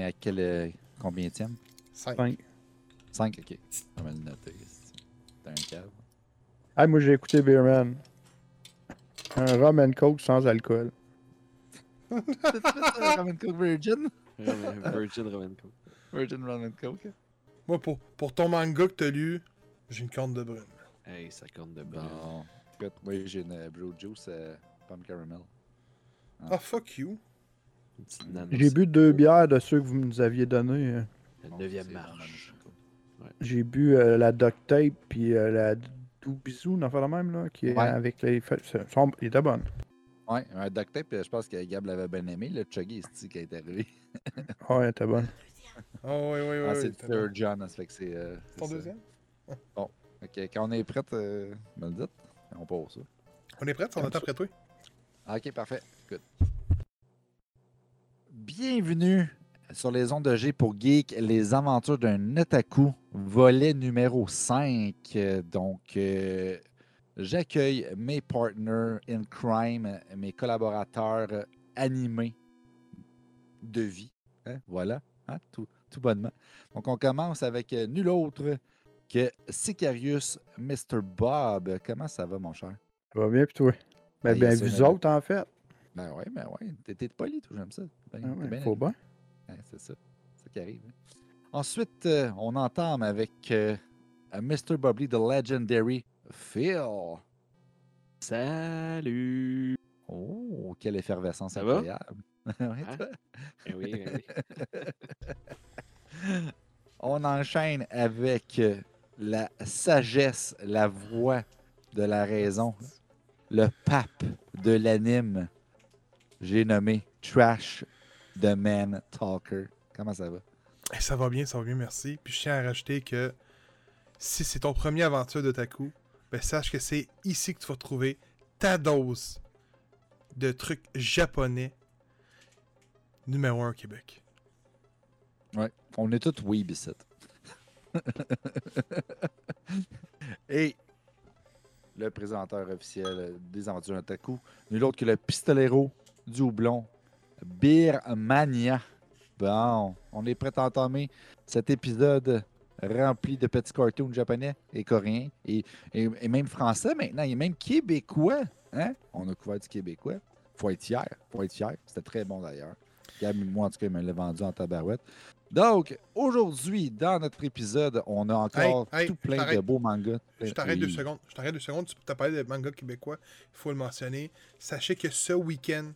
est à quel. Euh, combien tième 5. 5. 5, ok. On va le noter. T'es un cave. Ah, moi j'ai écouté Beerman. Un rum and coke sans alcool. Rum and Coke Virgin Virgin Roman Coke. Virgin Rum and Coke. Moi, pour, pour ton manga que t'as lu, j'ai une corne de brune. Hey, ça compte de bon. Bon. Écoute, moi j'ai une euh, Brew Juice euh, Pomme Caramel. Ah, fuck you. J'ai bu deux bières de ceux que vous nous aviez donnés. euh. La Bon, neuvième marche. J'ai bu euh, la duct tape puis euh, la doubisou, on en fait la même là, qui est Ouais. avec les. sont- Il était bonne. Ouais, un duct tape, je pense que Gab l'avait bien aimé. Le Chuggy, c'est qui est arrivé. Ouais, elle était bonne. Ah, oui, oui, oui. Ah, oui, c'est le t'as Third bon. John, ça fait que c'est. euh, c'est Ton ça. deuxième? Ok, quand on est prêt, euh, me le dites. On pose ça. On est prêts On attend après toi Ah, Ok, parfait. Good. Bienvenue sur les ondes de G pour Geek, les aventures d'un otaku, volet numéro 5. Euh, Donc, euh, j'accueille mes partners in crime, mes collaborateurs animés de vie. Hein, Voilà, hein, tout, tout bonnement. Donc, on commence avec euh, nul autre que Sicarius Mr. Bob. Comment ça va, mon cher? Ça va bien, puis toi? Ben, yes, vous autres, en fait. Ben ouais, ben ouais. T'es poli, toi, j'aime ça. Ben, Ah t'es ouais, bien faut habillé. bien. Ouais, c'est ça. C'est ça qui arrive. hein. Ensuite, euh, on entame avec euh, Mr. Bubbly, the legendary Phil. Salut! Oh, quelle effervescence Ça va? incroyable. Ouais, Hein? Eh oui, eh oui. On enchaîne avec euh, la sagesse, la voix de la raison, le pape de l'anime. J'ai nommé Trash the Man Talker. Comment ça va? Eh, Ça va bien, ça va bien, merci. Puis je tiens à rajouter que si c'est ton premier aventure de Taku, ben sache que c'est ici que tu vas trouver ta dose de trucs japonais numéro 1 au Québec. Ouais, on est tous weeb ici. Et le présentateur officiel des aventures Otaku, nul autre que le pistolero du houblon, Beer Mania. Bon, on est prêt à entamer cet épisode rempli de petits cartoons japonais et coréens et, et- et même français maintenant, et même québécois. Hein? On a couvert du québécois. Faut être fier, faut être fier. C'était très bon d'ailleurs. Moi, en tout cas, il me l'a vendu en tabarouette. Donc, aujourd'hui, dans notre épisode, on a encore Hey, hey, tout plein de beaux mangas. Je t'arrête deux secondes. Je t'arrête deux secondes. Tu as parlé de manga québécois. Il faut le mentionner. Sachez que ce week-end,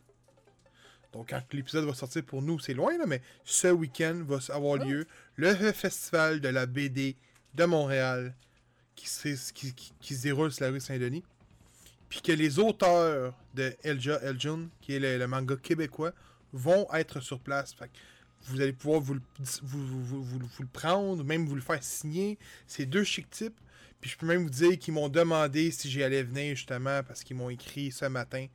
donc quand l'épisode va sortir pour nous, c'est loin, là, mais ce week-end va avoir Ah. lieu le festival de la BD de Montréal qui, se- qui, qui- qui se déroule sur la rue Saint-Denis. Puis que les auteurs de Elja Eljun, qui est le, le manga québécois, vont être sur place. Fait que vous allez pouvoir vous le, vous, vous- vous- vous- vous le prendre, même vous le faire signer. C'est deux chic types. Puis je peux même vous dire qu'ils m'ont demandé si j'y allais venir justement parce qu'ils m'ont écrit ce matin.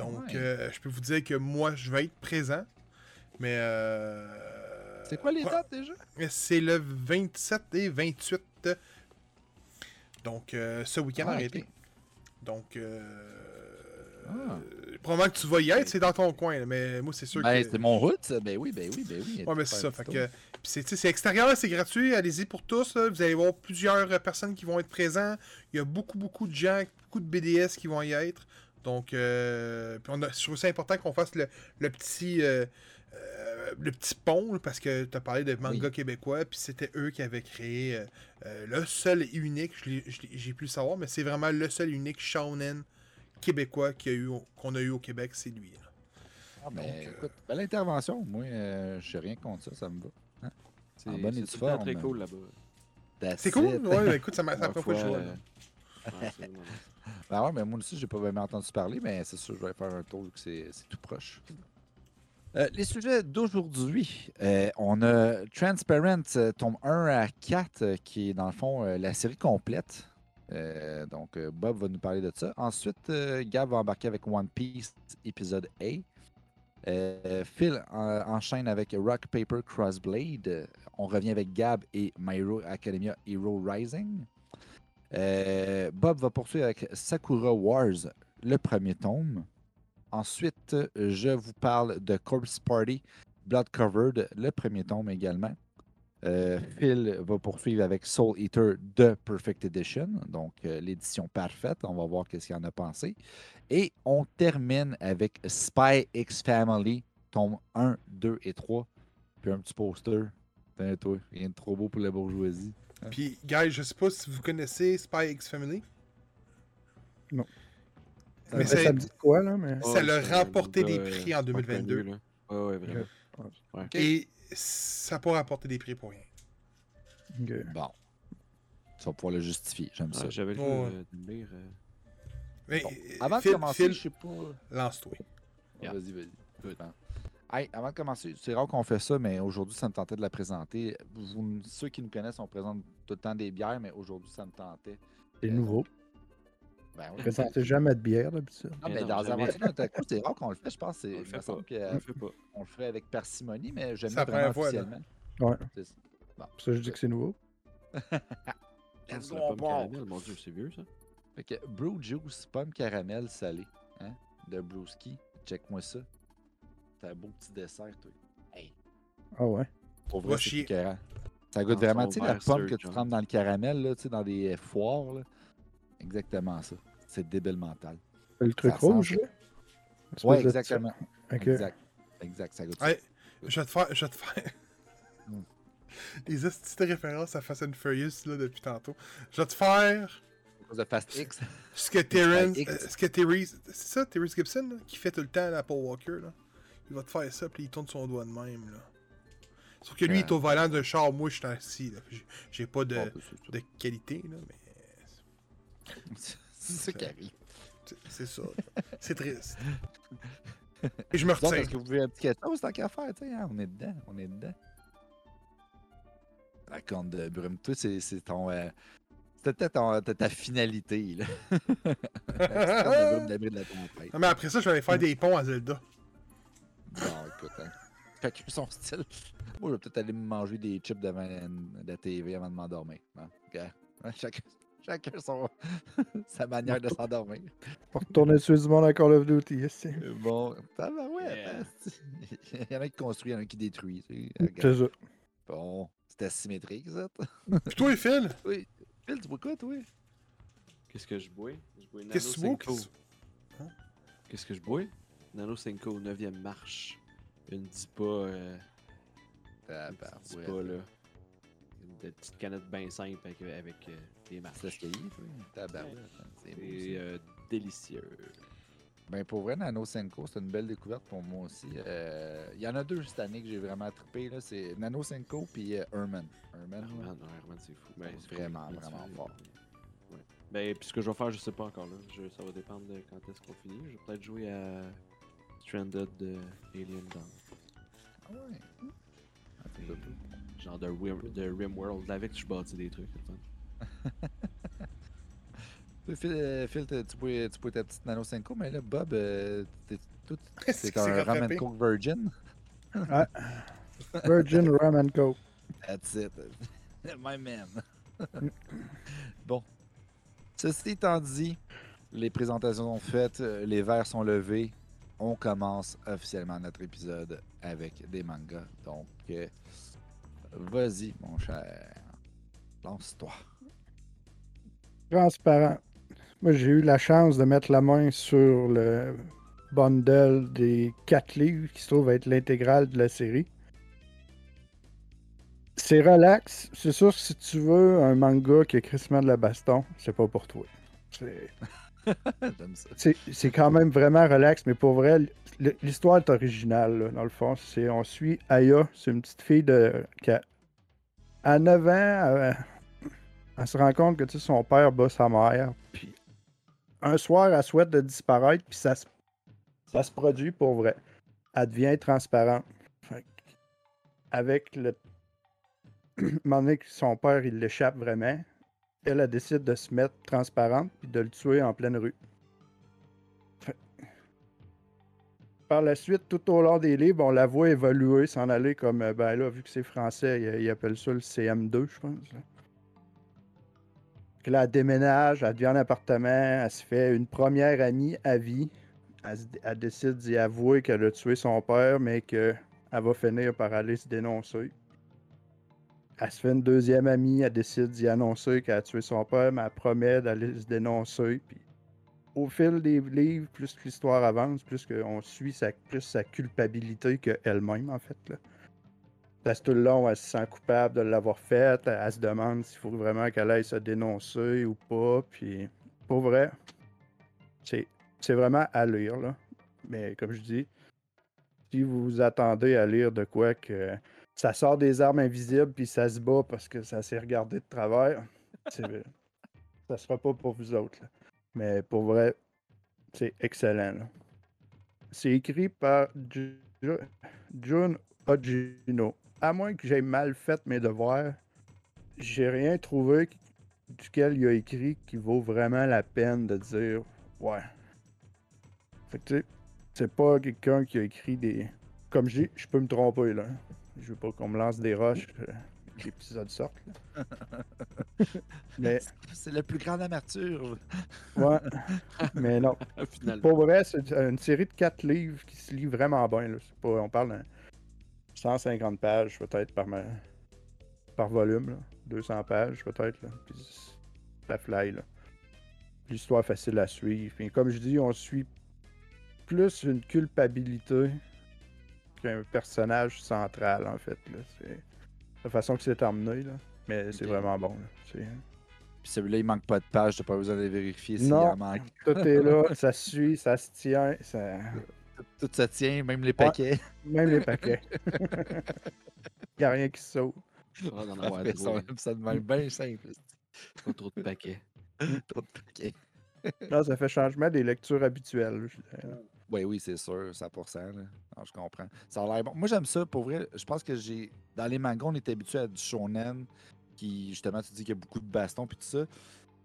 Donc Ouais. euh, je peux vous dire que moi je vais être présent. Mais euh, C'est quoi les ouais, dates déjà? C'est le 27 et 28. Donc euh, ce week-end Ah, arrêté. Donc euh, Ah. euh, probablement que tu vas y être, c'est dans ton coin. mais moi c'est sûr Ben, que. c'est mon route, ça. Ben oui, ben oui, ben oui. Ouais, mais c'est ça. Fait que, c'est, extérieur, c'est gratuit. Allez-y pour tous. là. Vous allez voir plusieurs euh, personnes qui vont être présentes. Il y a beaucoup, beaucoup de gens, beaucoup de BDS qui vont y être. Donc, euh, puis on a, je trouve ça important qu'on fasse le, le petit. euh, euh, le petit pont, parce que tu as parlé de manga Oui. québécois, puis c'était eux qui avaient créé le seul et unique, j'ai pu le savoir, mais c'est vraiment le seul et unique shonen québécois qu'il y a eu qu'on a eu au Québec, c'est lui. là. Ah, ben, donc, euh, écoute, belle intervention. Moi, euh, je n'ai rien contre ça, ça me va. Hein? C'est En bonne et due forme. très cool là-bas. C'est cool? Ouais, ben, écoute, ça m'a ça Ma m'a pas fait le foi, choix. là. ouais, Ben ouais, mais moi aussi, j'ai pas vraiment entendu parler, mais c'est sûr, je vais faire un tour vu que c'est tout proche. Euh, les sujets d'aujourd'hui, euh, on a Transparent, euh, tome 1 à 4, euh, qui est dans le fond la série complète. Donc, Bob va nous parler de ça. Ensuite, Gab va embarquer avec One Piece, épisode A. Phil en- enchaîne avec Rock Paper Crossblade. On revient avec Gab et My Hero Academia Hero Rising. Euh, Bob va poursuivre avec Sakura Wars, le premier tome. Ensuite, je vous parle de Corpse Party, Blood Covered, le premier tome également. Euh, Phil va poursuivre avec Soul Eater de Perfect Edition, donc euh, l'édition parfaite. On va voir qu'est-ce qu'il en a pensé. Et on termine avec Spy X Family, tome 1, 2 et 3. Puis un petit poster. Tiens, toi, rien de trop beau pour la bourgeoisie. Puis, guys, je sais pas si vous connaissez Spy X Family. Non. Mais ça me dit quoi, là? Mais... Ça l'a c'est remporté des prix en 2022. reconnu, là. Ouais, ouais, vraiment. Ouais. Et ça n'a pas rapporté des prix pour rien. Bon. Tu vas pouvoir le justifier. J'aime ça. J'avais le goût Ouais. euh, lire. euh. Mais, Bon. Avant de commencer, Phil, je sais pas. lance-toi. Yeah. Vas-y, vas-y. Bon. Hey, avant de commencer, c'est rare qu'on fait ça, mais aujourd'hui, ça me tentait de la présenter. Vous- ceux qui nous connaissent, on présente tout le temps des bières, mais aujourd'hui, ça me tentait. C'est nouveau. Ben Je oui. présentais jamais de bière, d'habitude. Ah, Mais mais non, dans jamais. Aventure d'Otaku, c'est rare qu'on le fait. Je pense que On c'est- le fait pas. On qu'on le fait pas. le ferait avec parcimonie, mais jamais C'est la vraiment fois, là. officiellement. Ouais. C'est ça. Bon. Pour ça, je dis que c'est nouveau. C'est on part. caramel, mon dieu, c'est vieux ça. Fait que Brew Juice, pomme caramel salée, hein, de Brewski. Check-moi ça. C'est un beau petit dessert, toi. Hey, Ah ouais? pour vrai, c'est chier. écœurant. Ça goûte Dans vraiment, tu sais, la pomme que tu trempes dans le caramel, là, tu sais, dans des foires, là. Exactement ça. C'est débile mental. Le truc rouge, là? Ouais, exactement. Exact. Exact, ça goûte ça. Ouais, je vais te faire. Je vais te faire. Mm. Les petites références à Fast and Furious là, depuis tantôt. Je vais te faire de Fast X. ce que Terrence. Euh, ce que Terry. C'est ça, Terry Gibson, là, qui fait tout le temps la Paul Walker. Là. Il va te faire ça, puis il tourne son doigt de même. Là. Sauf que lui, il est au volant d'un char, moi, je suis assis. là. J'ai- pas de, Bon, ben, de qualité, là, mais. C'est ça qui arrive. c'est- ça. C'est triste. Et je me retiens. est-ce que vous voulez un petit quelque chose tant qu'à faire? tu sais, hein? On est dedans, on est dedans. La corne de brume, toi, c'est ton. euh, C'était ta, finalité, là. La de d'abri de la. Non, mais après ça, je vais aller faire des ponts à Zelda. Bon, écoute, hein. Chacun son style. Moi, je vais peut-être aller me manger des chips devant la, la TV avant de m'endormir. Hein? Chacun, chacun son, sa manière de s'endormir. Pour retourner monde à Call of Duty, ici. Bon, ça va, ouais. Yeah. Il y en a qui construit, il y en a qui détruit. tu sais, regarde. C'est ça. Bon, c'est asymétrique, ça. Puis toi, Phil, Oui. Phil, tu vois quoi, toi? Qu'est-ce que je bois? Je bois que tu bois? Qu'est-ce que je bois? Nano 5 9e marche. Une DIPA. Euh, Ah, une petite ouais. DIPA, là. Une petite canette bien simple avec, avec euh, des marches. C'est? Tabarouette, hein, C'est euh, délicieux. Ben, pour vrai, Nano Senko, c'est une belle découverte pour moi aussi. Euh, Il y en a deux cette année que j'ai vraiment trippé. là, C'est Nano Senko puis euh, Herman. Herman, Herman, Herman, c'est fou. Ben, c'est Vraiment, cool, vraiment fort. Ouais. Ben, puis ce que je vais faire, je sais pas encore là. Je- ça va dépendre de quand est-ce qu'on finit. Je vais peut-être jouer à Stranded de Alien Dawn. Ah ouais. Ah, c'est. Genre de, Rim, de Rimworld. Avec, je bâtis des trucs. c'est fun. Phil, euh, Phil, tu bois, tu bois ta petite Nano Senko, mais là, Bob, euh, t'es tout. C'est un Rum rattrapé? and Coke Virgin. Virgin Rum and Coke. That's it. My man. bon. Ceci étant dit, les présentations sont faites, euh, les verres sont levés. On commence officiellement notre épisode avec des mangas. Donc, euh, vas-y, mon cher. Lance-toi. Transparent. Moi, j'ai eu la chance de mettre la main sur le bundle des quatre livres qui se trouve être l'intégrale de la série. C'est relax. C'est sûr que si tu veux un manga qui est crissement de la baston, c'est pas pour toi. C'est quand même vraiment relax, mais pour vrai, l'histoire est originale, dans le fond. On suit Aya, c'est une petite fille de, qui a à 9 ans, euh, elle se rend compte que son père bat sa mère. Puis un soir, elle souhaite de disparaître, puis ça, se- ça se produit pour vrai. Elle devient transparente. Avec le. moment que son père, il l'échappe vraiment elle, elle décide de se mettre transparente puis de le tuer en pleine rue. Par la suite, tout au long des livres, on la voit évoluer, s'en aller comme, euh, ben là, vu que c'est français, ils, ils appellent ça le CM2, je pense. Elle déménage, elle devient un appartement, elle se fait une première amie à vie, elle, elle décide d'y avouer qu'elle a tué son père, mais qu'elle va finir par aller se dénoncer. Elle se fait une deuxième amie, elle décide d'y annoncer qu'elle a tué son père, mais elle promet d'aller se dénoncer. Puis au fil des livres, plus que l'histoire avance, plus qu'on suit sa, plus sa culpabilité qu'elle-même, en fait. Là. Parce que tout le long, elle se sent coupable de l'avoir faite. Elle, se demande s'il faut vraiment qu'elle aille se dénoncer ou pas. Puis, pour vrai, c'est vraiment à lire. Mais comme je dis, si vous vous attendez à lire de quoi que ça sort des armes invisibles puis ça se bat parce que ça s'est regardé de travers, ça sera pas pour vous autres. là. Mais pour vrai, c'est excellent. là. C'est écrit par Ju- Ju- Jun Ogino. À moins que j'aie mal fait mes devoirs, j'ai rien trouvé duquel il a écrit qui vaut vraiment la peine de dire ouais. Fait que tu sais, c'est pas quelqu'un qui a écrit des. Comme je dis, je peux me tromper là. Je veux pas qu'on me lance des roches. euh, que l'épisode sorte. Mais C'est le plus grand amerture. ouais. Mais non. Finalement. Pour vrai, c'est une série de quatre livres qui se lit vraiment bien. Là. C'est Pas, on parle de 150 pages peut-être par, ma- par volume. là. 200 pages peut-être. Puis ça fly. là. L'histoire facile à suivre. Puis comme je dis, on suit plus une culpabilité qu'un personnage central en fait. Là. C'est la façon que c'est emmené. Là. Mais c'est vraiment bon. là. C'est- Puis celui-là, il manque pas de pages, t'as pas besoin de vérifier s'il Non. en manque. Tout est là, ça suit, ça se tient. Ça... Tout se tient, même les paquets. Même les paquets. Il a rien qui saute. Ah, d'en avoir Fait trop, ça, hein. ça de même bien simple. Pas trop de paquets. Trop de paquets. Non, ça fait changement des lectures habituelles. je. Oui, oui, c'est sûr, 100%. Là. Non, je comprends. Ça a l'air bon. Moi, j'aime ça, pour vrai. Je pense que j'ai. Dans les mangas, on est habitué à du shonen, qui, justement, tu dis qu'il y a beaucoup de bastons, puis tout ça.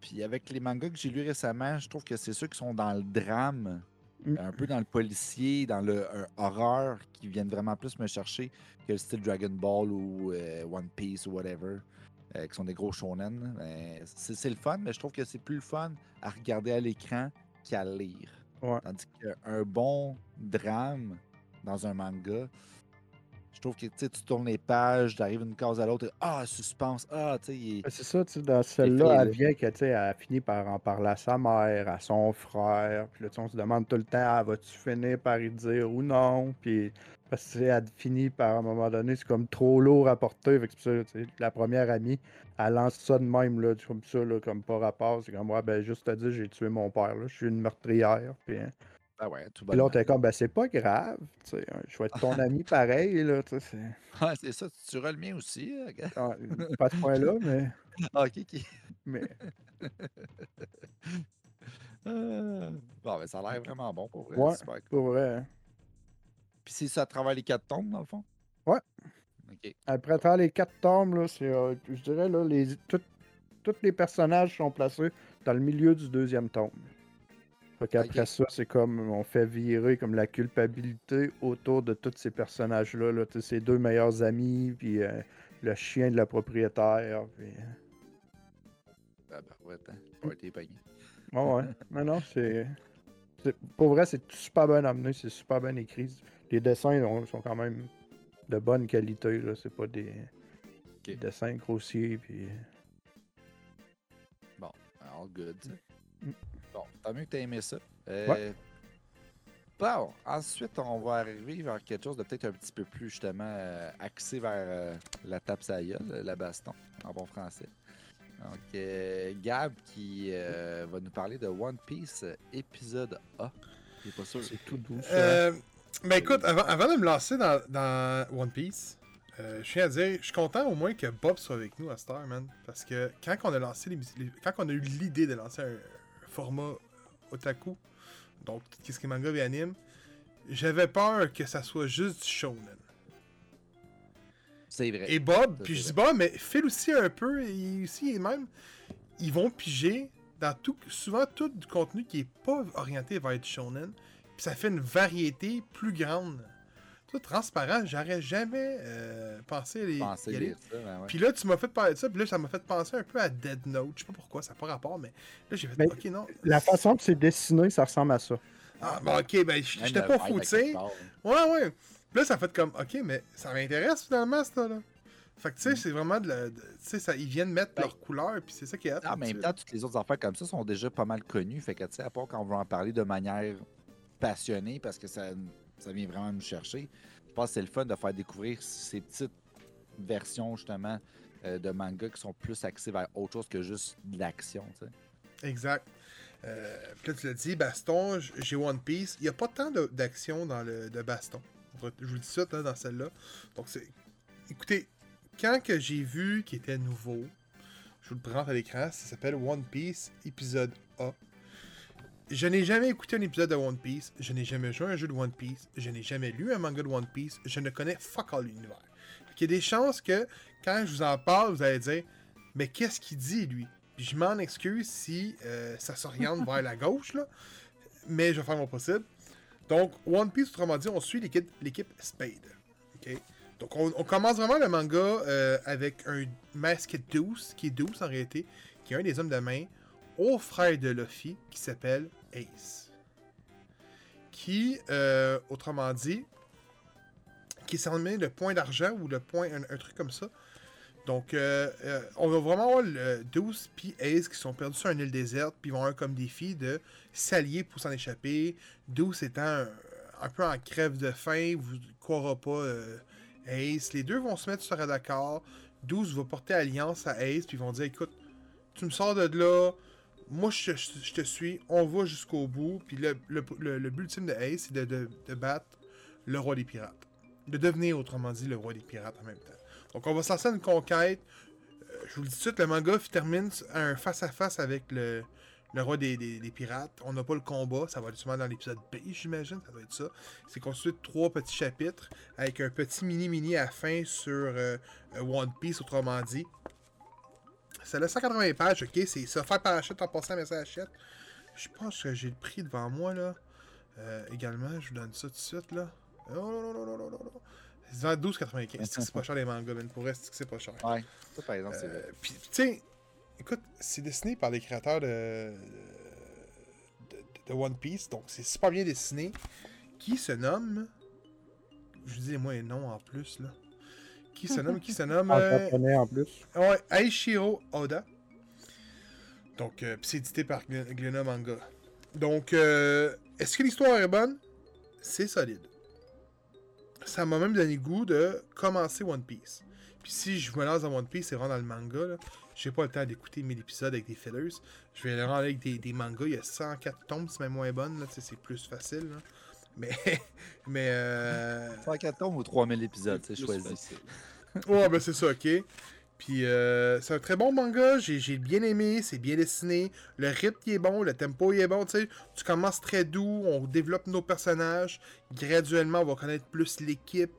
Puis avec les mangas que j'ai lus récemment, je trouve que c'est ceux qui sont dans le drame, Mm. un peu dans le policier, dans le euh, horreur, qui viennent vraiment plus me chercher que le style Dragon Ball ou euh, One Piece ou whatever, euh, qui sont des gros shonen. C'est c'est le fun, mais je trouve que c'est plus le fun à regarder à l'écran qu'à lire. Ouais. Tandis qu'un bon drame dans un manga, je trouve que tu tournes les pages, tu arrives d'une case à l'autre, et, ah, suspense, ah, tu sais, Ben, C'est ça, tu sais, dans celle-là, elle vient que, tu sais, elle a fini par en parler à sa mère, à son frère. Puis là, on se demande tout le temps, ah, vas-tu finir par y dire ou non? Puis parce que elle finit par, à un moment donné, c'est comme trop lourd à porter. Fait que c'est pour ça, la première amie, elle lance ça de même, là, comme ça, là, comme pas rapport. C'est comme, ouais, ben, juste te dire, j'ai tué mon père, là, je suis une meurtrière. Puis, hein. ah ouais, tout l'autre est comme, ben, c'est pas grave, tu sais, hein, je vais être ton ami pareil, là, tu sais. c'est- Ah, c'est ça, tu tueras le mien aussi. hein. Ah, pas à ce point-là, mais. Ah, ok, ok. mais... Ah. Bon, ben, ça a l'air vraiment bon pour vrai. Ouais. Super cool. Pour vrai. hein. Puis c'est ça à travers les quatre tombes, dans le fond? Ouais. Après à travers les quatre tombes, là, c'est, euh, je dirais, là, les, tous les personnages sont placés dans le milieu du deuxième tome. Fait qu'après ça, c'est comme on fait virer comme la culpabilité autour de tous ces personnages-là. Là, ses deux meilleurs amis, puis euh, le chien de la propriétaire. Puis... Ah, ben, ouais, été payé. Ouais, ouais. non, non, c'est... c'est- Pour vrai, c'est super bien amené, c'est super bien écrit. Les dessins ont- sont quand même de bonne qualité. Là. C'est pas des, des dessins grossiers. Puis... All good. ça. Mm. Bon, tant mieux que tu aimé ça. Euh, Bon, ensuite, on va arriver vers quelque chose de peut-être un petit peu plus justement euh, axé vers euh, la tape sa gueule, la baston, en bon français. Donc, euh, Gab qui euh, va nous parler de One Piece euh, épisode A. Pas sûr. C'est tout doux. ça. Euh, ben écoute, avant, avant de me lancer dans, dans One Piece, euh, je tiens à dire, je suis content au moins que Bob soit avec nous à Star, man. Parce que quand on a lancé les, les- quand on a eu l'idée de lancer un, un format otaku, donc tout ce qui manga et anime, j'avais peur que ça soit juste du shonen. C'est vrai. Et Bob, puis je dis Bob, mais Phil aussi un peu, et aussi et même, ils vont piger dans tout, souvent tout du contenu qui est pas orienté vers du shonen, puis ça fait une variété plus grande. Tout transparent, j'aurais jamais euh, pensé à les, Pensez y aller. lire ça, ben ouais. Puis là, tu m'as fait parler de ça, puis là, ça m'a fait penser un peu à Dead Note. Je sais pas pourquoi, ça n'a pas rapport, mais là, j'ai fait, Mais ok, non. La façon que c'est dessiné, ça ressemble à ça. Ah, bon, ok, ben, j'étais pas fou, tu sais. Ouais, ouais. Puis là, ça fait comme, ok, mais ça m'intéresse finalement, ça, là. Fait que, tu sais, c'est vraiment de la. Tu sais, ça- ils viennent mettre Ben, leur couleur, puis c'est ça qui est. En même temps, toutes les autres affaires comme ça sont déjà pas mal connues. Fait que, tu sais, à part quand on veut en parler de manière passionnée, parce que ça, ça vient vraiment nous chercher, je pense que c'est le fun de faire découvrir ces petites versions, justement, euh, de manga qui sont plus axées vers autre chose que juste l'action. Exact. Euh, là, tu l'as dit, Baston, j'ai One Piece. Il n'y a pas tant d'action dans le de Baston. Je vous dis ça là, dans celle-là. Donc, c'est. Écoutez, quand que j'ai vu qu'il était nouveau, je vous le présente à l'écran, ça s'appelle One Piece épisode A. Je n'ai jamais écouté un épisode de One Piece, je n'ai jamais joué un jeu de One Piece, je n'ai jamais lu un manga de One Piece, je ne connais fuck all l'univers. Il y a des chances que, quand je vous en parle, vous allez dire Mais qu'est-ce qu'il dit, lui? Je m'en excuse si euh, ça s'oriente vers la gauche, là, mais je vais faire mon possible. Donc, One Piece, autrement dit, on suit l'équipe Spade. OK? Donc, on, on commence vraiment le manga euh, avec un masque douce, qui est douce en réalité, qui est un des hommes de main, au frère de Luffy, qui s'appelle Ace. Qui, euh, autrement dit, qui s'en met le point d'argent ou le point, un, truc comme ça. Donc, euh, euh, on va vraiment avoir le 12 puis Ace qui sont perdus sur une île déserte, puis ils vont avoir comme défi de s'allier pour s'en échapper. 12 étant un, peu en crève de faim, vous ne croirez pas Ace. Les deux vont se mettre sur un d'accord. 12 va porter alliance à Ace, puis ils vont dire écoute, tu me sors de là, moi je, te suis, on va jusqu'au bout. Puis le, le, le- le but ultime de Ace, c'est de, battre le roi des pirates. De devenir, autrement dit, le roi des pirates en même temps. Donc on va se lancer une conquête. Euh, je vous le dis tout de suite, le manga termine un face-à-face avec le, roi des, pirates. On n'a pas le combat, ça va être sûrement dans l'épisode B, j'imagine, ça doit être ça. C'est constitué de trois petits chapitres avec un petit mini-mini à fin sur euh, euh, One Piece, autrement dit. C'est le 180 pages, ok, c'est ça faire parachute en passant à Hachette. Je pense que j'ai le prix devant moi là. Euh, également, je vous donne ça tout de suite là. Oh là là là là là là là. C'est à 12,95. C'est pas cher les mangas, man. Pour vrai, c'est pas cher. Ouais, ça, par exemple, c'est Euh, vrai. Puis, tu sais, écoute, c'est dessiné par les créateurs de, de, de One Piece, donc c'est super bien dessiné. Qui se nomme? Je vous dis moi les noms en plus, là. Qui se nomme, qui se nomme. En euh, japonais en plus. Ouais, Aishiro Oda. Donc, euh, c'est édité par Glen- Glénat Manga. Donc, euh, est-ce que l'histoire est bonne? C'est solide. Ça m'a même donné le goût de commencer One Piece. Puis si je me lance dans One Piece, c'est vraiment dans le manga, là. J'ai pas le temps d'écouter 1000 épisodes avec des fillers. Je vais le rendre avec des, des mangas. Il y a 104 tomes, c'est même moins bonne, là. C'est plus facile, là. Mais, mais, euh... 104 tomes ou 3000 épisodes, c'est choisi. Ouais, ben c'est ça, ok. Puis euh, c'est un très bon manga, j'ai j'ai bien aimé, c'est bien dessiné, le rythme il est bon, le tempo il est bon, tu sais. Tu commences très doux, on développe nos personnages, graduellement on va connaître plus l'équipe.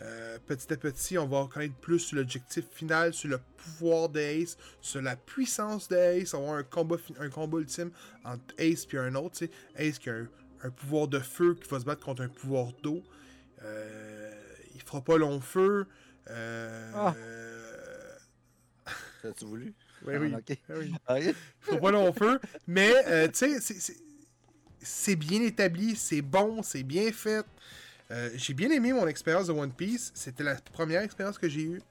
Euh, petit à petit, on va connaître plus sur l'objectif final, sur le pouvoir d'Ace, sur la puissance d'Ace. On va avoir un combat, un combat ultime entre Ace et un autre. tu sais. Ace qui a un, un pouvoir de feu qui va se battre contre un pouvoir d'eau. Euh, il fera pas long feu. Euh, Ah. euh, T'as-tu voulu? oui, Ah, oui. Ah oui. Il faut pas long feu. Mais, euh, tu sais, c'est- bien établi, c'est bon, c'est bien fait. Euh, j'ai bien aimé mon expérience de One Piece. C'était la première expérience que j'ai eue.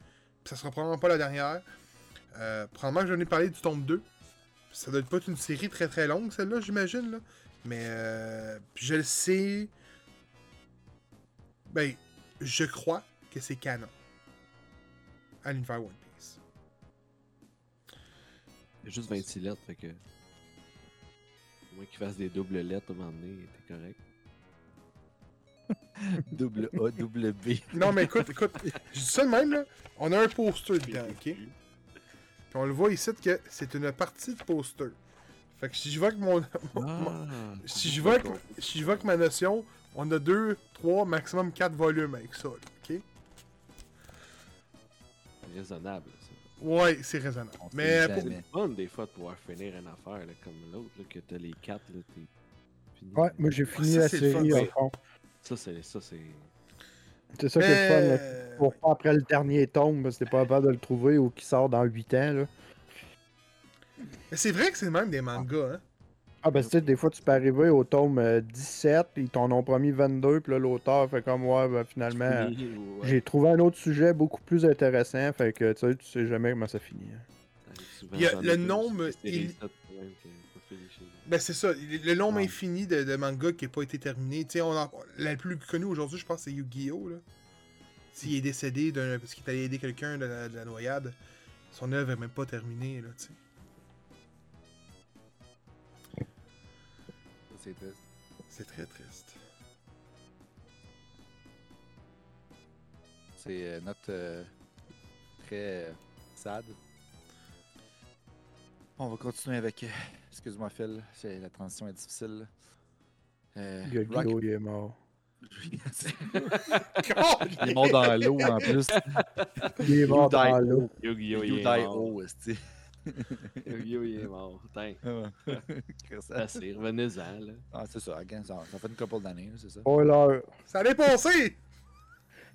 Ça sera probablement pas la dernière. Euh, probablement que j'en ai parlé du tome 2. Ça doit pas être une série très très longue, celle-là, j'imagine. Mais euh, je le sais. Ben, je crois que c'est canon. À l'univers One Piece. Il y a juste 26 lettres, fait que. Au moins qu'il fasse des doubles lettres à un moment donné, t'es correct. Double A, double B. Non, mais écoute, écoute, je dis ça de même, là. On a un poster dedans, ok? Puis on le voit ici que c'est une partie de poster. Fait que si je vois que mon. Ah, si je vois que, si je vois que ma notion, on a deux, trois, maximum quatre volumes avec ça, ok? raisonnable, ça. Ouais, c'est raisonnable. On Mais pour- Mais- Fun des fois de pouvoir finir une affaire là, comme l'autre, là, que t'as les quatre, là, t'es fini. Ouais, moi j'ai fini ça, la c'est série ouais. fond. Ça, c'est. Ça, c'est. C'est ça qui est le fun. là. mais- Pour pas après le dernier tome, parce que t'es pas capable de le trouver ou qui sort dans 8 ans. Là. Mais c'est vrai que c'est même des mangas, hein? Ah, ben, tu sais, des fois, tu peux arriver au tome euh, 17, ils t'en ont promis 22, puis là, l'auteur fait comme, ouais, ben, finalement, ouais, j'ai trouvé un autre sujet beaucoup plus intéressant, fait que, tu sais, tu sais jamais comment ça finit. hein. Il y a le nombre, il-. Ben c'est ça, le nombre Ouais. infini de, de mangas qui n'a pas été terminé. Tu sais, on en- la plus connue aujourd'hui, je pense, c'est Yu-Gi-Oh! là. S'il est décédé d'un- parce qu'il est allé aider quelqu'un de, la- de la noyade, son œuvre n'est même pas terminée, là, tu sais. C'est triste. C'est très triste. C'est euh, notre euh, très euh, sad. On va continuer avec. euh, Excuse-moi, Phil, la transition est difficile. Euh! Rock- il est mort. Il est mort dans l'eau en plus. Il est mort dans l'eau. Yu-Gi-Oh! Oh. Yu-Gi-Oh! il est mort. Putain, Chris, c'est assez, revenez-en, là. Ah, c'est ça, again, ça, ça fait une couple d'années, là, c'est ça. Spoiler! Ça allait passer!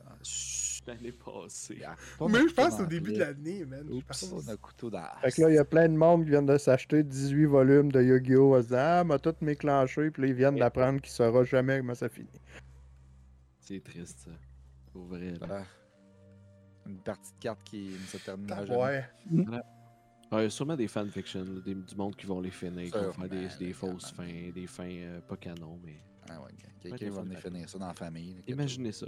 Ah, chut, L'année passée. ah, Mais je pense au début de la l'année, man. Je pense- Oups, on a un couteau dans Fait que là, il y a plein de monde qui viennent de s'acheter 18 volumes de Yu-Gi-Oh! en se disant, ah, m'a tout méclenché, puis là, ils viennent d'apprendre qu'il saura jamais comment ça finit. C'est triste, ça. Pour vrai, là. Voilà. Une partie de carte qui ne se terminera Ah, jamais. ouais. Ah, il y a sûrement des fanfictions, là, des- du monde qui vont les finir, qui vont faire des, des là, fausses fins, des fins euh, pas canon, mais Ah ouais, quelqu'un des va venir finir ça dans la famille. là, imaginez ça.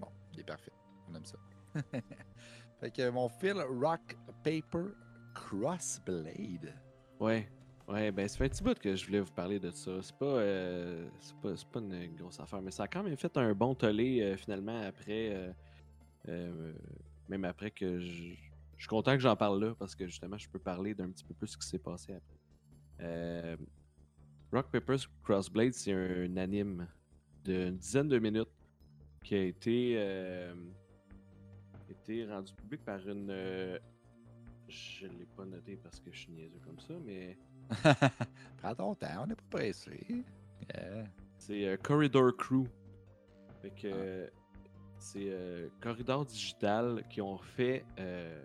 Bon, il est parfait. On aime ça. fait que mon fil Rock Paper Crossblade. Ouais, ouais, ben ça fait un petit bout que je voulais vous parler de ça. C'est pas, euh, c'est pas, c'est pas une grosse affaire, mais ça a quand même fait un bon tollé euh, finalement après, euh, euh, même après que je, je suis content que j'en parle là parce que justement je peux parler d'un petit peu plus ce qui s'est passé après. Euh, Rock Papers Crossblade, c'est un, anime d'une dizaine de minutes qui a été, euh, été rendu public par une. euh, je l'ai pas noté parce que je suis niaiseux comme ça, mais Prends ton temps, on n'est pas pressé. Yeah. c'est euh, Corridor Crew. Fait que euh, c'est euh, Corridor Digital qui ont fait, euh,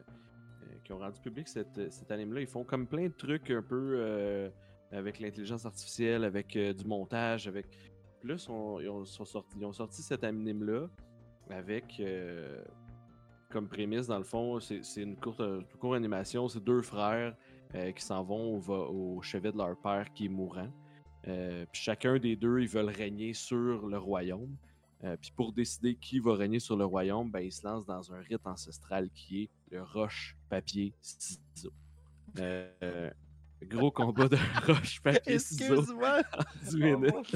qui ont rendu public cette, cet anime-là. Ils font comme plein de trucs un peu euh, avec l'intelligence artificielle, avec euh, du montage, avec. Puis là, sont- ils, ont, sont sortis, ils ont sorti cet anime-là avec euh, comme prémisse, dans le fond, c'est une courte, euh, courte animation. C'est deux frères euh, qui s'en vont au, au chevet de leur père qui est mourant. Euh, puis chacun des deux, ils veulent régner sur le royaume. Euh, puis pour décider qui va régner sur le royaume, ben, ils se lancent dans un rite ancestral qui est le roche, papier, ciseaux. Euh, gros combat de roche, papier, ciseaux. Excuse-moi! 10 minutes.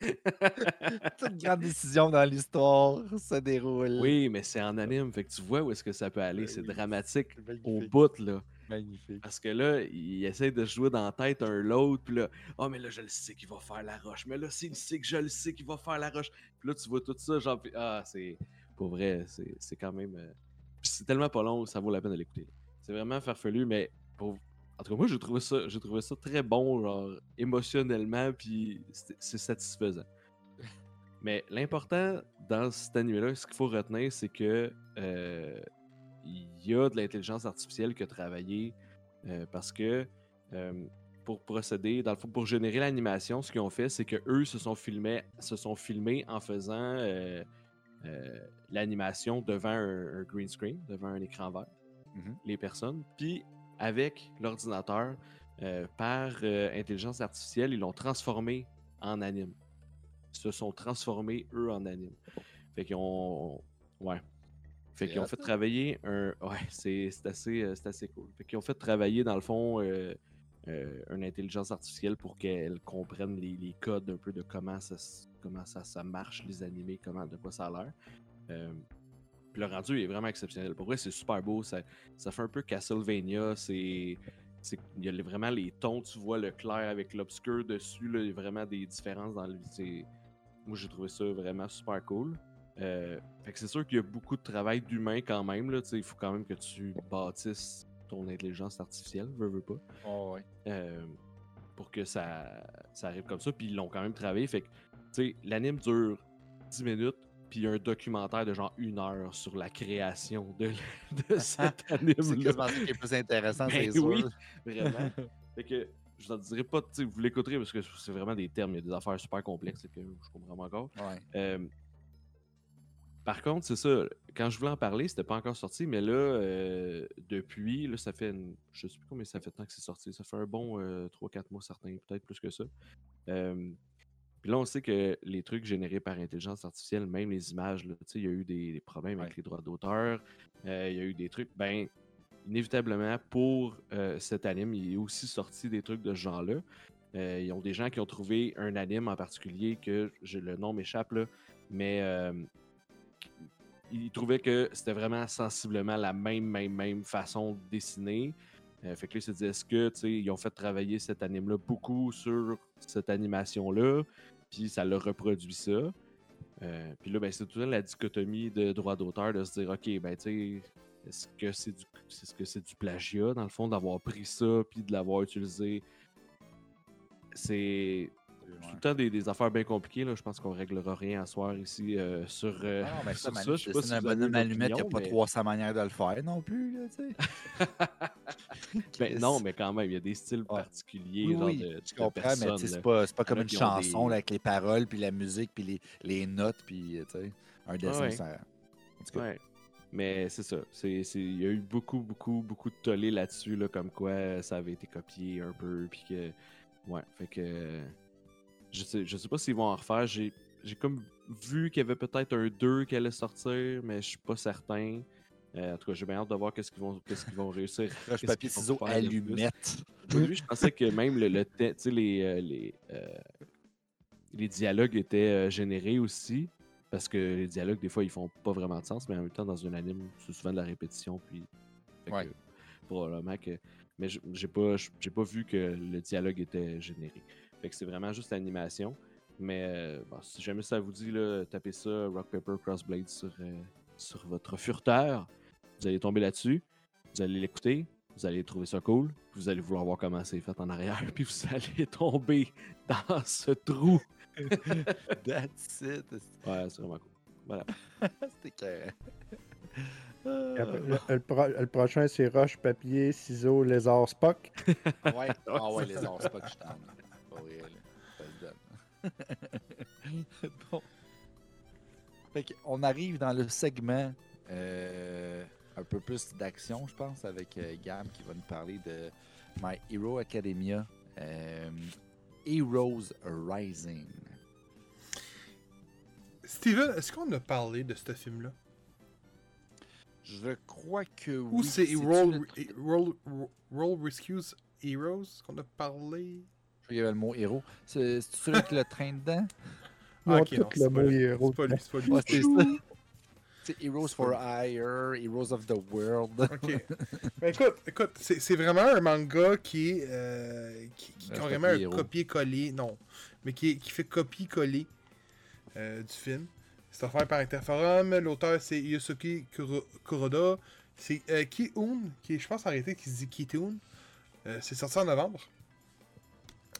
Toute grande décision dans l'histoire se déroule. Oui, mais c'est en anime, fait que tu vois où est-ce que ça peut aller. C'est dramatique au bout, là. Magnifique. Parce que là, il essaie de jouer dans la tête un l'autre, puis là, oh, mais là, je le sais qu'il va faire la roche. Mais là, s'il sait que je le sais qu'il va faire la roche. Puis là, tu vois tout ça, genre, ah, c'est. Pour vrai, c'est quand même. euh, c'est tellement pas long, ça vaut la peine de l'écouter. C'est vraiment farfelu, mais pour. En tout cas, moi, j'ai trouvé ça, j'ai trouvé ça très bon, genre, émotionnellement, puis c'est satisfaisant. Mais l'important dans cet anime-là, ce qu'il faut retenir, c'est que euh, il y a de l'intelligence artificielle qui a travaillé euh, parce que euh, pour procéder, dans le fond, pour générer l'animation, ce qu'ils ont fait, c'est que eux se sont filmés, se sont filmés en faisant euh, l'animation devant un, un green screen, devant un écran vert, Mhm. les personnes. Puis avec l'ordinateur, euh, par euh, intelligence artificielle, ils l'ont transformé en anime. Ils se sont transformés, eux, en anime. Fait qu'ils ont. Ouais. Fait qu'ils ont fait travailler un. Ouais, c'est assez, assez cool. Fait qu'ils ont fait travailler, dans le fond, une intelligence artificielle pour qu'elle comprenne les, les codes un peu de comment ça, s- comment ça, ça marche, les animés, comment, de quoi ça a l'air. Euh, puis le rendu est vraiment exceptionnel. Pour vrai, c'est super beau. Ça, ça fait un peu Castlevania. C'est. Il y a vraiment les tons, tu vois le clair avec l'obscur dessus. Là, il y a vraiment des différences dans le. Moi, j'ai trouvé ça vraiment super cool. Euh, fait que c'est sûr qu'il y a beaucoup de travail d'humain quand même. là, Il faut quand même que tu bâtisses ton intelligence artificielle, veux, veux pas Oh, ouais. euh, pour que ça, ça arrive comme ça. Puis ils l'ont quand même travaillé. Fait que, sais, l'anime dure 10 minutes, puis il y a un documentaire de genre une heure sur la création de, de cet C'est anime-là. quasiment ça qui est plus intéressant, Ben c'est sûr. oui. Vraiment. fait que je ne dirais pas, vous l'écouterez parce que c'est vraiment des termes, il y a des affaires super complexes que je comprends pas encore. Ouais. Euh, par contre, c'est ça, quand je voulais en parler, c'était pas encore sorti, mais là, euh, depuis, là, ça fait, une- je sais plus combien ça fait de temps que c'est sorti, ça fait un bon 3-4 mois certains, peut-être plus que ça. Puis là, on sait que les trucs générés par intelligence artificielle, même les images, il y a eu des, des problèmes avec les droits d'auteur, euh, il y a eu des trucs, ben, inévitablement, pour euh, cet anime, il est aussi sorti des trucs de ce genre-là. Euh, ils ont des gens qui ont trouvé un anime en particulier que je- le nom m'échappe, là, mais euh, ils trouvaient que c'était vraiment sensiblement la même, même, même façon de dessiner. Euh, fait que là, ils se disaient, est-ce que, tu sais, ils ont fait travailler cet anime-là beaucoup sur cette animation-là, puis ça leur reproduit ça. Euh, puis là, ben, c'est tout la dichotomie de droit d'auteur de se dire, OK, ben, tu sais, est-ce que c'est du, est-ce que c'est du plagiat, dans le fond, d'avoir pris ça, puis de l'avoir utilisé? C'est tout le temps des, des affaires bien compliquées, là. Je pense qu'on réglera rien à soir ici euh, sur, euh, Ah non, mais ça, sur ça. Je sais pas si un bonhomme allumette, il n'y a pas mais- 300 manières de le faire non plus, là. Ben, non, mais quand même, il y a des styles Ouais. particuliers, Oui, genre oui, de, je de comprends, mais personnes, tu c'est pas, pas comme une chanson des- là, avec les paroles, puis la musique, puis les, les notes, puis euh, tu un dessin. ouais. ça- En tout cas, Ouais. Mais c'est ça. C'est- Il y a eu beaucoup, beaucoup, beaucoup de tollé là-dessus, là, comme quoi ça avait été copié un peu. Puis que. Ouais, fait que. Je sais, je sais pas s'ils vont en refaire. J'ai, j'ai comme vu qu'il y avait peut-être un 2 qui allait sortir, mais je suis pas certain. Euh, en tout cas, j'ai bien hâte de voir qu'est-ce qu'ils vont, qu'est-ce qu'ils vont réussir. Roche, papier, ciseaux, faire de plus. allumette. Au début, je pensais que même le, le te- tu sais, les, euh, les, euh, les dialogues étaient générés aussi. Parce que les dialogues, des fois, ils font pas vraiment de sens, mais en même temps, dans un anime, c'est souvent de la répétition. Puis, fait Ouais. que, probablement que. Mais j'ai pas, j'ai pas vu que le dialogue était généré. Fait que c'est vraiment juste l'animation. Mais bon, si jamais ça vous dit, là, tapez ça, Rock Paper Crossblade sur, euh, sur votre furteur. Vous allez tomber là-dessus. Vous allez l'écouter. Vous allez trouver ça cool. Vous allez vouloir voir comment c'est fait en arrière. Puis vous allez tomber dans ce trou. That's it. Ouais, c'est vraiment cool. Voilà. C'était carré. Et après, Le, le pro- le prochain, c'est roche, papier, ciseaux, lézard, Spock. Ouais. Ah ouais, les arts, c'est pas que je t'en. Ça se donne. bon. Fait qu'on arrive dans le segment euh, un peu plus d'action, je pense, avec euh, Gam qui va nous parler de My Hero Academia. euh, Heroes Rising. Steven, est-ce qu'on a parlé de ce film-là? Je crois que oui. Ou c'est Roll, Roll, Roll Rescues Heroes qu'on a parlé? Il y avait le mot héros. C'est celui avec le train dedans? Ah, ok, non, c'est pas mot lui. héros C'est pas lui, c'est pas lui. Heroes for Hire, Heroes of the World. Ok. Ben, écoute, écoute c'est c'est vraiment un manga qui est. euh, qui, qui carrément un copier-coller. Non. Mais qui, qui fait copier-coller euh, du film. C'est offert par Interforum. L'auteur, c'est Yosuke Kuro- Kuroda. C'est euh, Ki-un, qui est, je pense, arrêté, qui se dit Ki-tun. Euh, c'est sorti en novembre.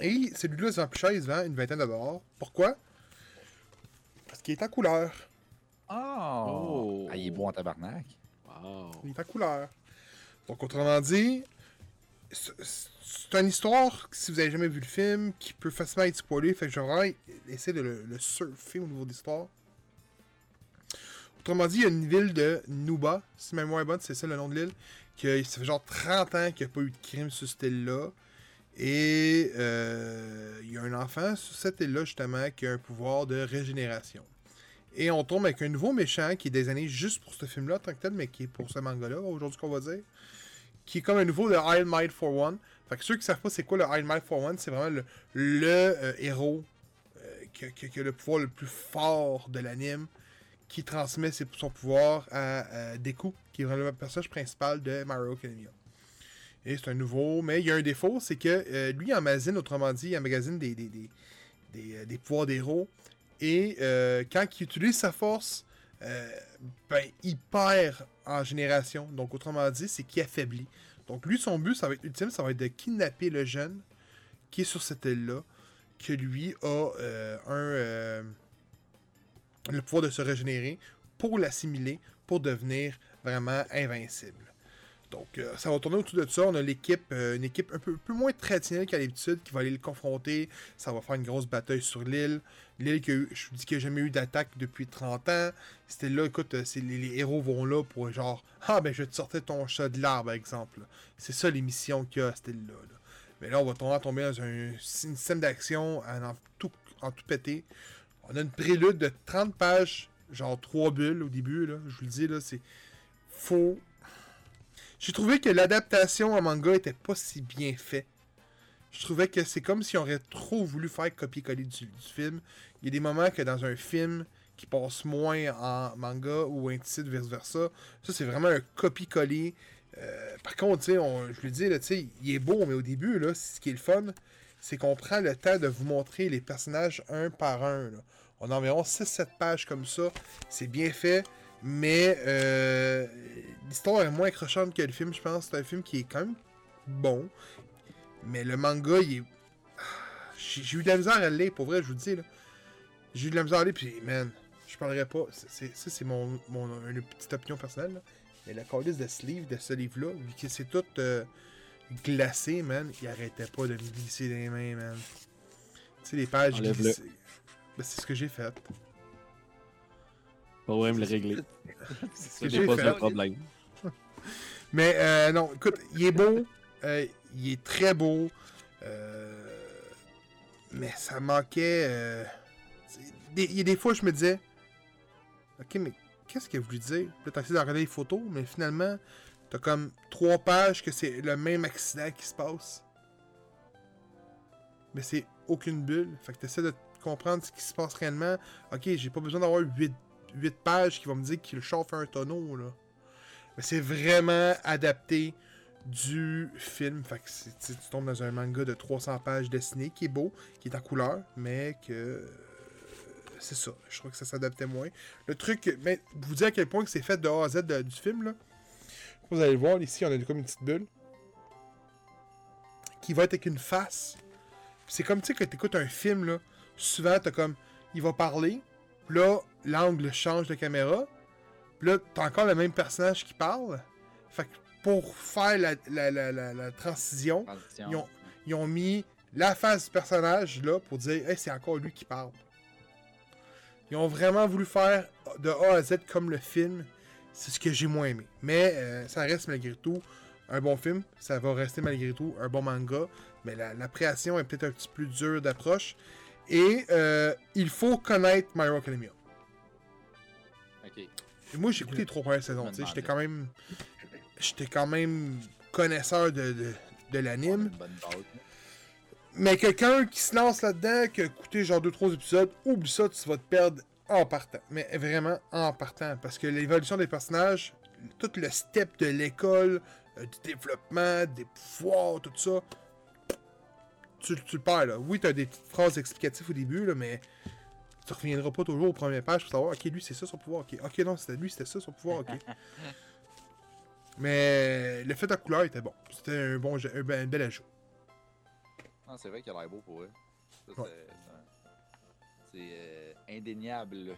Et celui-là, c'est en plus cher, il se vend une vingtaine de dollars. Pourquoi? Parce qu'il est en couleur. Oh! Oh. Ah, il est beau en tabarnak. Wow. Il est en couleur. Donc, autrement dit, c'est une histoire, si vous avez jamais vu le film, qui peut facilement être spoilée. Fait que je vais vraiment essayer de le, le surfer au niveau de l'histoire. Autrement dit, il y a une ville de Nuba, si ma mémoire est bonne, c'est ça le nom de l'île, que ça fait genre 30 ans qu'il n'y a pas eu de crime sur cette île-là. Et euh, il y a un enfant sur cette île-là, justement, qui a un pouvoir de régénération. Et on tombe avec un nouveau méchant qui est années juste pour ce film-là, tant que tel, mais qui est pour ce manga-là, aujourd'hui qu'on va dire. Qui est comme un nouveau de Iron Might for One. Fait que ceux qui savent pas c'est quoi le Iron Might for One, c'est vraiment le, le euh, héros euh, qui, a- le pouvoir le plus fort de l'anime, qui transmet ses- son pouvoir à, Deku, qui est vraiment le personnage principal de Mario Academia. Et c'est un nouveau, mais il y a un défaut, c'est que euh, lui, il emmagasine, autrement dit, il emmagasine des, des, des, des, des pouvoirs d'héros. Et euh, quand il utilise sa force, euh, ben, il perd en génération. Donc, autrement dit, c'est qu'il affaiblit. Donc, lui, son but, ça va être ultime, ça va être de kidnapper le jeune qui est sur cette île-là, que lui a euh, le pouvoir de se régénérer pour l'assimiler, pour devenir vraiment invincible. Donc, euh, ça va tourner autour de ça. On a l'équipe, euh, une équipe un peu, peu moins traditionnelle qu'à l'habitude qui va aller le confronter. Ça va faire une grosse bataille sur l'île. L'île que je vous dis qu'il n'y a jamais eu d'attaque depuis 30 ans. C'était là, écoute, euh, les, héros vont là pour genre Ah, ben je vais te sortir ton chat de l'arbre, par exemple. C'est ça les missions qu'il y a à cette île-là. là. Mais là, on va tomber, dans un, système d'action en, en tout, en tout pété. On a une prélude de 30 pages, genre 3 bulles au début, là. Je vous le dis, là, c'est faux. J'ai trouvé que l'adaptation en manga était pas si bien fait. Je trouvais que c'est comme si on aurait trop voulu faire copier-coller du, film. Il y a des moments que dans un film qui passe moins en manga ou un titre vice-versa, ça c'est vraiment un copie-coller. Euh, par contre, je le dis, là, il est beau, mais au début, là, ce qui est le fun, c'est qu'on prend le temps de vous montrer les personnages un par un. On a environ 6-7 pages comme ça. C'est bien fait, mais euh, l'histoire est moins accrochante que le film, je pense. C'est un film qui est quand même bon. Mais le manga, il est. J'ai eu de la misère à le lire, pour vrai, je vous le dis. là. J'ai eu de la misère à le lire, puis man, je parlerai pas. c'est- Ça, c'est mon, mon une petite opinion personnelle. là. Mais la calice de ce livre, de ce livre-là, vu que c'est tout euh, glacé, man, il arrêtait pas de me glisser les mains, man. Tu sais, les pages glissées. Ben, c'est ce que j'ai fait. Vrai me le régler. C'est ce que n'est pas un problème. Mais euh, non, écoute, il est beau. euh, il est très beau. euh, mais ça manquait. Il y a des fois, je me disais Ok, mais qu'est-ce qu'il a voulu dire? T'as essayé de regarder les photos, mais finalement, t'as comme trois pages que c'est le même accident qui se passe. Mais c'est aucune bulle. Fait que t'essaies de comprendre ce qui se passe réellement. Ok, j'ai pas besoin d'avoir 8, pages qui vont me dire qu'il chauffe un tonneau, là. Mais c'est vraiment adapté du film. Fait que tu tombes dans un manga de 300 pages dessiné qui est beau, qui est en couleur, mais que. euh, C'est ça. Je trouve que ça s'adaptait moins. Le truc, mais vous dire à quel point que c'est fait de A à Z du film, là. Vous allez le voir, ici, on a comme une petite bulle. Qui va être avec une face. C'est comme, tu sais, quand t'écoutes un film, là, souvent, t'as comme. Il va parler, là, l'angle change de caméra, puis là, t'as encore le même personnage qui parle. Fait que pour faire la, la, la, la, transition, Transition. Ils ont- ils ont mis la face du personnage là pour dire hey, c'est encore lui qui parle. Ils ont vraiment voulu faire de A à Z comme le film. C'est ce que j'ai moins aimé. Mais euh, ça reste malgré tout un bon film. Ça va rester malgré tout un bon manga. Mais la, la création est peut-être un petit peu dure d'approche. Et euh, il faut connaître My Hero Academia. Ok. Moi, j'ai écouté les trois premières saisons. J'étais quand même. J'étais quand même connaisseur de, de, de l'anime. Mais quelqu'un qui se lance là-dedans, qui a écouté genre 2-3 épisodes, oublie ça, tu vas te perdre en partant. Mais vraiment en partant. Parce que l'évolution des personnages, tout le step de l'école, euh, du développement, des pouvoirs, tout ça, tu, tu le perds là. Oui, t'as des petites phrases explicatives au début, là, mais tu reviendras pas toujours aux premières pages pour savoir, ok, lui c'est ça son pouvoir, ok, ok, non, c'était lui, c'était ça son pouvoir, ok. mais le fait de la couleur était bon. C'était un bon jeu- un, un bel ajout. Ah, c'est vrai qu'il a l'air beau pour eux. Ça, Ouais. c'est- C'est euh, indéniable.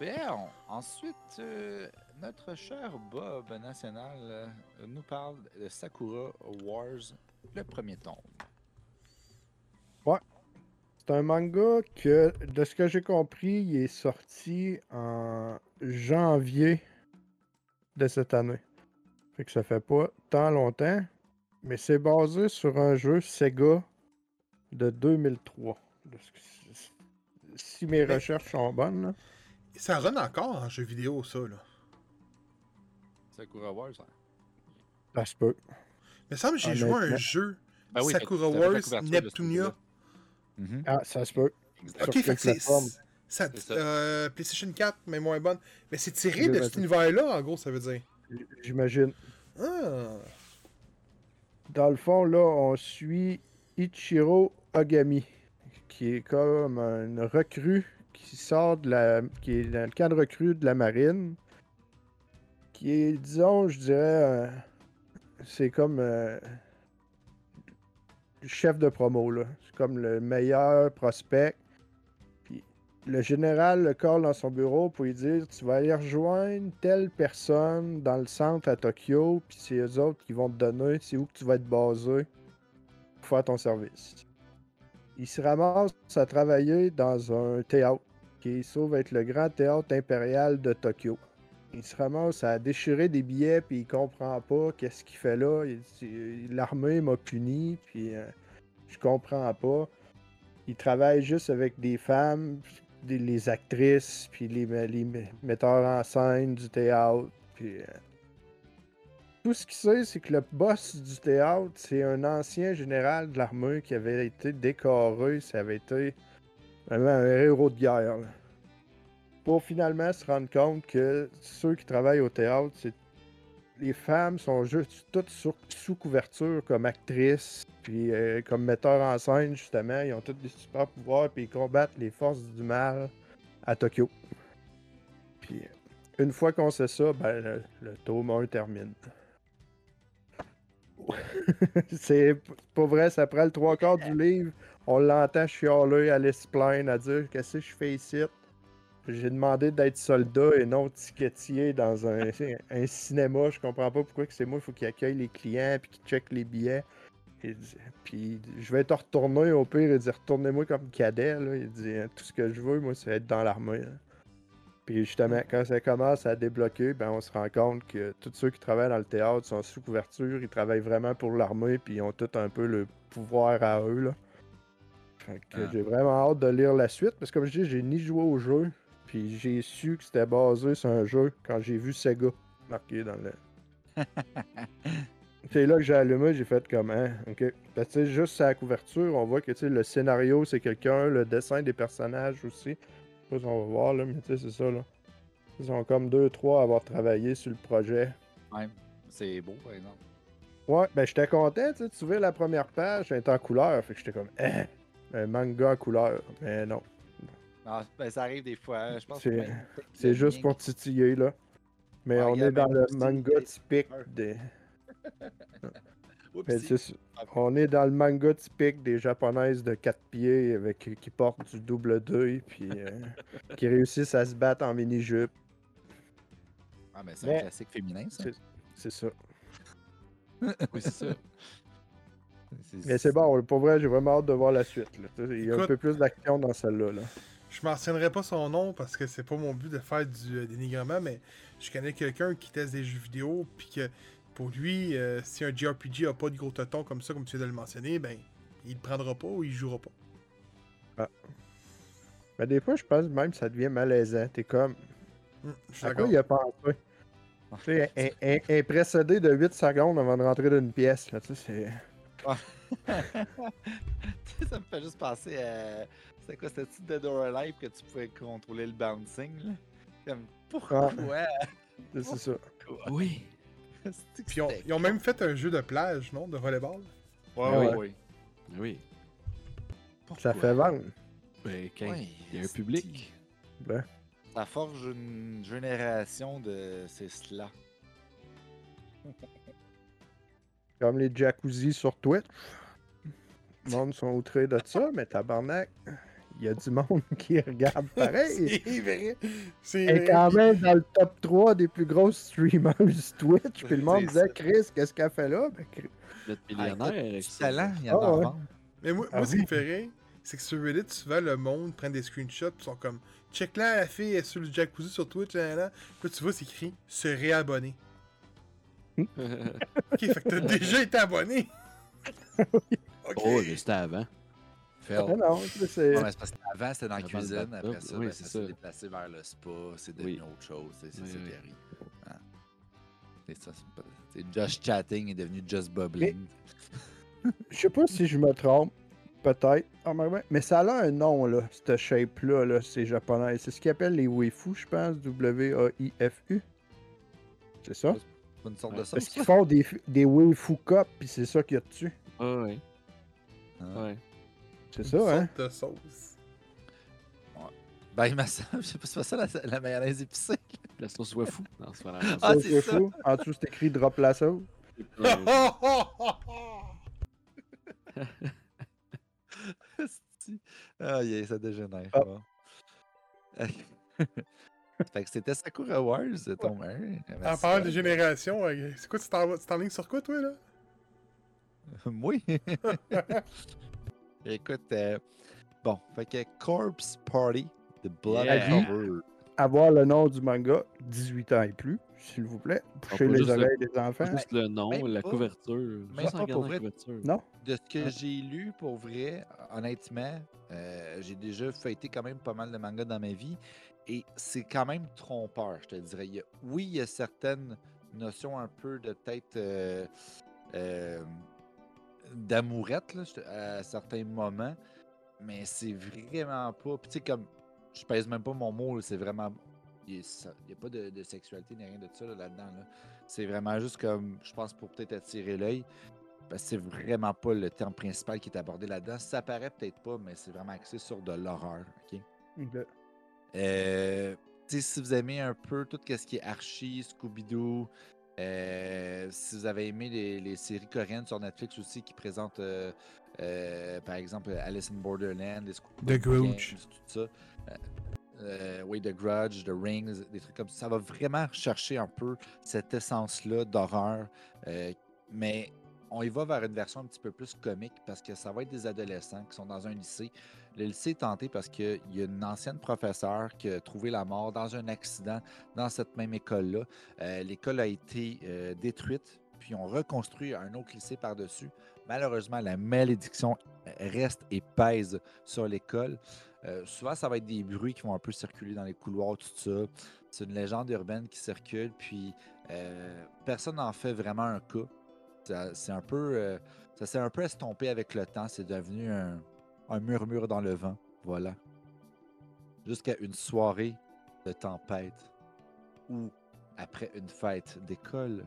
Bien, ensuite, euh, notre cher Bob National euh, nous parle de Sakura Wars, le premier tome. C'est un manga que, de ce que j'ai compris, il est sorti en janvier de cette année. Fait que ça fait pas tant longtemps. Mais c'est basé sur un jeu Sega de 2003. De ce que- Si mes Mais- recherches sont bonnes, là. Ça run encore en jeu vidéo, ça, là. Sakura Wars, hein? ça se peut. Mais ça me semble que j'ai joué à un jeu. Ben oui, Sakura Wars, Neptunia. Mhm. Ah, ça se peut. Ok, Sur fait que? Ça, euh, PlayStation 4, mais moins bonne. Mais c'est tiré de cet univers-là, en gros, ça veut dire. J'imagine. Ah. Dans le fond, là, on suit Ichiro Ogami, qui est comme une recrue qui sort de la. qui est dans le camp de recrue de la marine. Qui est, disons, je dirais. euh, c'est comme. euh, chef de promo. C'est comme le meilleur prospect. Puis le général le call dans son bureau pour lui dire Tu vas aller rejoindre telle personne dans le centre à Tokyo, puis c'est eux autres qui vont te donner c'est où tu vas être basé pour faire ton service. Il se ramasse à travailler dans un théâtre qui se être le grand théâtre impérial de Tokyo. Il se ramasse à déchirer des billets, puis il comprend pas qu'est-ce qu'il fait là. Dit, L'armée m'a puni, puis euh, je comprends pas. Il travaille juste avec des femmes, les actrices, puis les, metteurs en scène du théâtre. Euh, tout ce qu'il sait, c'est que le boss du théâtre, c'est un ancien général de l'armée qui avait été décoré. Ça avait été vraiment un héros de guerre. là. Pour finalement se rendre compte que ceux qui travaillent au théâtre, c'est les femmes sont juste toutes sous couverture comme actrices, puis euh, comme metteurs en scène, justement. Ils ont tous des super pouvoirs, puis ils combattent les forces du mal à Tokyo. Puis une fois qu'on sait ça, ben, le, le tome 1 termine. c'est pas vrai, ça prend le trois quarts du livre. On l'entend chialer, aller se à dire Qu'est-ce que je fais ici? J'ai demandé d'être soldat et non ticketier dans un, un cinéma. Je comprends pas pourquoi que c'est moi, il faut qu'il accueille les clients puis qu'il check les billets. Il dit- puis je vais te retourner au pire, il dit retournez-moi comme cadet. Là. Il dit tout ce que je veux, moi, c'est être dans l'armée. là. Puis justement, quand ça commence à débloquer, ben on se rend compte que tous ceux qui travaillent dans le théâtre sont sous couverture, ils travaillent vraiment pour l'armée, puis ils ont tout un peu le pouvoir à eux. Là. Fait que Ah. j'ai vraiment hâte de lire la suite, parce que comme je dis, j'ai ni joué au jeu, puis j'ai su que c'était basé sur un jeu quand j'ai vu Sega marqué dans le. C'est là que j'ai allumé, j'ai fait comme hein, ok. Parce que juste la couverture, on voit que le scénario c'est quelqu'un, le dessin des personnages aussi. Je sais pas si on va voir là, mais tu sais, c'est ça là. Ils sont comme deux, trois à avoir travaillé sur le projet. C'est beau, par exemple. Ouais, ben j'étais content, tu sais, tu vois la première page, elle est en couleur, fait que j'étais comme hein, un manga en couleur. Mais non, Ah, ben, ça arrive des fois. hein. Je pense C'est- c'est juste pour titiller là. Mais Ouais, on est dans le manga des- typique des. Mais c'est. On est dans le manga typique des japonaises de 4 pieds avec qui portent du double deuil puis euh, qui réussissent à se battre en mini-jupe. Ah, mais c'est Mais- un classique féminin, ça. C'est- C'est ça. Oui, c'est ça. Mais c'est bon, pour vrai, j'ai vraiment hâte de voir la suite. là. Il y a un peu plus d'action dans celle-là. Là. Je mentionnerai pas son nom parce que c'est pas mon but de faire du euh, dénigrement, mais je connais quelqu'un qui teste des jeux vidéo, puis que pour lui, euh, si un JRPG a pas de gros tonton comme ça, comme tu viens de le mentionner, ben, il le prendra pas ou il jouera pas. Mais des fois, je pense même que ça devient malaisant. T'es comme. Hum, je suis d'accord. il a pensé? Tu sais, un, un- un précédé de 8 secondes avant de rentrer dans une pièce. Là, tu sais, c'est... ça me fait juste penser à. C'est quoi, c'était-tu Dead or Alive que tu pouvais contrôler le bouncing, là? Comme, pourquoi? c'est- c'est ça. Oui. Puis ils ont, c'était ils ont même fait un jeu de plage, non, de volleyball? Ouais, Ah ouais, ouais. ouais. Oui. Ça fait vendre. Ben, quand Ouais, il y a un public. Ben, Ça forge une génération de ces cela. comme les jacuzzi sur Twitch. Le monde sont outrés de ça, mais tabarnak, il y a du monde qui regarde pareil. C'est vrai. C'est Elle est quand même dans le top 3 des plus grosses streamers Twitch. Puis le monde disait, ça. Chris, qu'est-ce qu'elle fait là? Ben, Chris- Ah, millionnaire talent, il y a Ah, ouais. Mais moi, Ah moi ce qui me fait rire, c'est que sur Reddit, souvent, le monde prend des screenshots, ils sont comme check là, la fille est sur le jacuzzi sur Twitch, là, là. Puis tu vois, c'est écrit se réabonner. Ok, fait que t'as déjà été abonné. oh, c'était avant. Phil. Ah non, c'est. Ouais, parce qu'avant, c'était dans la Avant cuisine. Après ça, oui, ben, c'est ça s'est déplacé vers le spa. C'est devenu Oui. autre chose. C'est Oui, arrive. Ah. C'est ça. Just Chatting est devenu Just Bubbling. Je sais pas si je me trompe. Peut-être. Ah, mais, ouais. mais ça a un nom, là, cette shape-là. Là, c'est japonais. C'est ce qu'ils appellent les waifu, je pense. W-A-I-F-U. C'est ça? C'est une sorte Ouais. de sauce. Parce qu'ils font des, des waifu cups, puis c'est ça qu'il y a dessus. Ah, ouais. Ah. Ouais. C'est ça, hein? sorte de sauce. Ben, il me semble, je sais pas si c'est pas ça la, la mayonnaise épicée. La sauce soit fou. Non, c'est pas la Ah, Sauce waifu. En dessous, c'est écrit drop la sauce. Ah, yeah, ça dégénère. Ah. bon. fait que c'était Sakura Wars, c'est ton mère. En parlant de génération, euh, c'est quoi, tu t'en t'enlignes sur quoi, toi, là? Oui. Écoute, euh, bon, fait que Corpse Party, The Blood Yeah. Cover. Avoir le nom du manga, 18 ans et plus, s'il vous plaît. Pas les le- oreilles des enfants. Juste le nom, même la pas- couverture. même Juste pas la vrai. couverture. Non? De ce que j'ai lu, pour vrai, honnêtement, euh, j'ai déjà feuilleté quand même pas mal de mangas dans ma vie. Et c'est quand même trompeur, je te dirais. Il y a- oui, il y a certaines notions un peu de peut-être euh, euh, d'amourette là, à certains moments. Mais c'est vraiment pas. Puis tu sais, comme. Je pèse même pas mon mot, c'est vraiment. Il n'y a pas de, de sexualité ni rien de ça là, là-dedans. là. C'est vraiment juste comme. Je pense pour peut-être attirer l'œil. Parce que c'est vraiment pas le terme principal qui est abordé là-dedans. Ça paraît peut-être pas, mais c'est vraiment axé sur de l'horreur. ok? Ok. Euh, si vous aimez un peu tout ce qui est Archie, Scooby-Doo, euh, si vous avez aimé les, les séries coréennes sur Netflix aussi qui présentent, euh, euh, par exemple, Alice in Borderland, les The Grudge. tout ça. oui, The Grudge, The Rings, des trucs comme ça. Ça va vraiment chercher un peu cette essence-là d'horreur. mais on y va vers une version un petit peu plus comique parce que ça va être des adolescents qui sont dans un lycée. Le lycée est tenté parce qu'il y a une ancienne professeure qui a trouvé la mort dans un accident dans cette même école-là. Euh, L'école a été euh, détruite, puis on reconstruit un autre lycée par-dessus. Malheureusement, la malédiction reste et pèse sur l'école. Euh, souvent, ça va être des bruits qui vont un peu circuler dans les couloirs, tout ça. C'est une légende urbaine qui circule, puis personne n'en fait vraiment un cas. Ça, c'est un peu, euh, ça s'est un peu estompé avec le temps. C'est devenu un, un murmure dans le vent. Voilà. Jusqu'à une soirée de tempête où, après une fête d'école,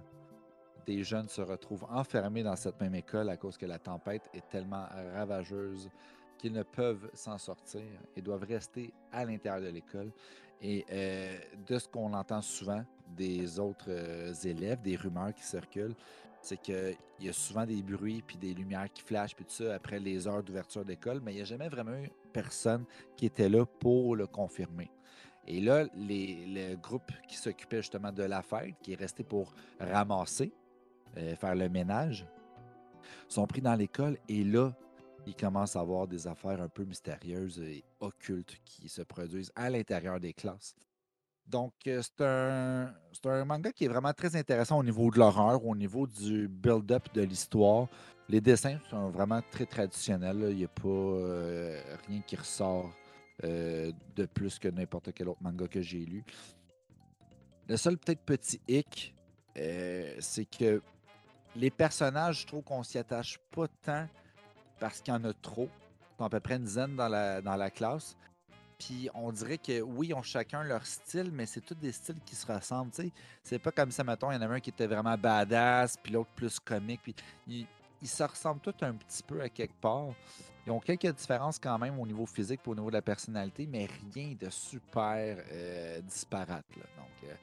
des jeunes se retrouvent enfermés dans cette même école à cause que la tempête est tellement ravageuse qu'ils ne peuvent s'en sortir et doivent rester à l'intérieur de l'école. Et euh, de ce qu'on entend souvent des autres euh, élèves, des rumeurs qui circulent, c'est qu'il y a souvent des bruits puis des lumières qui flashent puis tout ça après les heures d'ouverture d'école, mais il n'y a jamais vraiment eu personne qui était là pour le confirmer. Et là, les, le groupe qui s'occupait justement de la fête, qui est resté pour ramasser, euh, faire le ménage, sont pris dans l'école et là, il commence à avoir des affaires un peu mystérieuses et occultes qui se produisent à l'intérieur des classes. Donc, euh, c'est un, un manga qui est vraiment très intéressant au niveau de l'horreur, au niveau du build-up de l'histoire. Les dessins sont vraiment très traditionnels. Il n'y a pas euh, rien qui ressort euh, de plus que n'importe quel autre manga que j'ai lu. Le seul peut-être petit hic, c'est que les personnages, je trouve qu'on s'y attache pas tant parce qu'il y en a trop. Ils sont à peu près une dizaine dans la, dans la classe. Puis on dirait que oui, ils ont chacun leur style, mais c'est tous des styles qui se ressemblent. C'est pas comme ça, mettons, il y en avait un qui était vraiment badass, puis l'autre plus comique. Puis ils, se ressemblent tous un petit peu à quelque part. Ils ont quelques différences quand même au niveau physique et au niveau de la personnalité, mais rien de super euh, disparate. Donc, euh,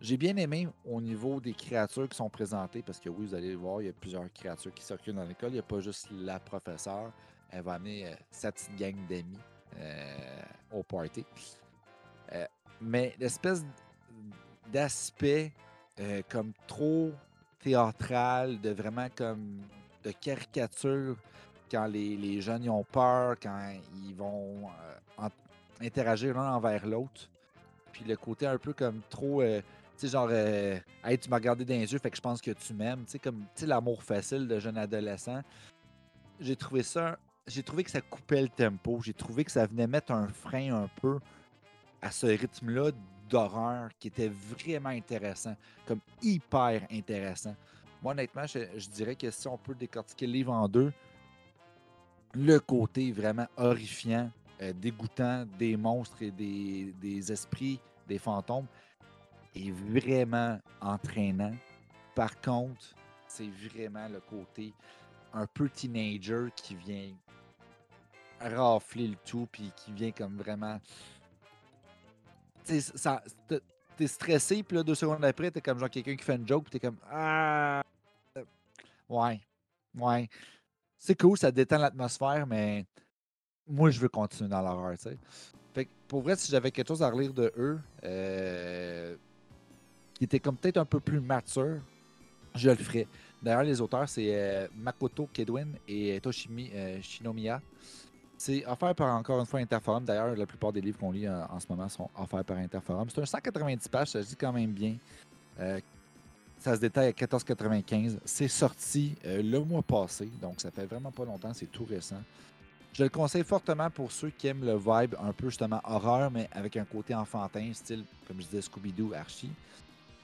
j'ai bien aimé au niveau des créatures qui sont présentées, parce que oui, vous allez le voir, il y a plusieurs créatures qui circulent dans l'école. Il n'y a pas juste la professeure. Elle va amener euh, sa petite gang d'amis au party. Euh, mais l'espèce d'aspect euh, comme trop théâtral, de vraiment comme de caricature quand les, les jeunes y ont peur, quand ils vont euh, interagir l'un envers l'autre. Puis le côté un peu comme trop, euh, tu sais, genre, euh, hey, tu m'as regardé dans les yeux, fait que je pense que tu m'aimes, tu sais, comme, tu sais, l'amour facile de jeune adolescent. J'ai trouvé ça, j'ai trouvé que ça coupait le tempo, j'ai trouvé que ça venait mettre un frein un peu à ce rythme-là d'horreur qui était vraiment intéressant, comme hyper intéressant. Moi, honnêtement, je, dirais que si on peut décortiquer le livre en deux, le côté vraiment horrifiant, euh, dégoûtant des monstres et des, des esprits, des fantômes, est vraiment entraînant. Par contre, c'est vraiment le côté un peu teenager qui vient rafler le tout, puis qui vient comme vraiment. Tu sais, ça. t'es- stressé, puis là, deux secondes après, t'es comme genre quelqu'un qui fait une joke, puis t'es comme Ah. euh, Ouais. Ouais. C'est cool, ça détend l'atmosphère, mais moi, je veux continuer dans l'horreur, tu sais. Fait que pour vrai, si j'avais quelque chose à relire de eux, euh, qui était comme peut-être un peu plus mature, je le ferais. D'ailleurs, les auteurs, c'est euh, Makoto Kedwin et Toshimi euh, Shinomiya. C'est offert par encore une fois Interforum. D'ailleurs, la plupart des livres qu'on lit euh, en ce moment sont offerts par Interforum. C'est un 190 pages, ça se dit quand même bien. Euh, ça se détaille à 14,95. C'est sorti euh, le mois passé, donc ça fait vraiment pas longtemps, c'est tout récent. Je le conseille fortement pour ceux qui aiment le vibe un peu justement horreur, mais avec un côté enfantin, style, comme je disais, Scooby-Doo, Archie,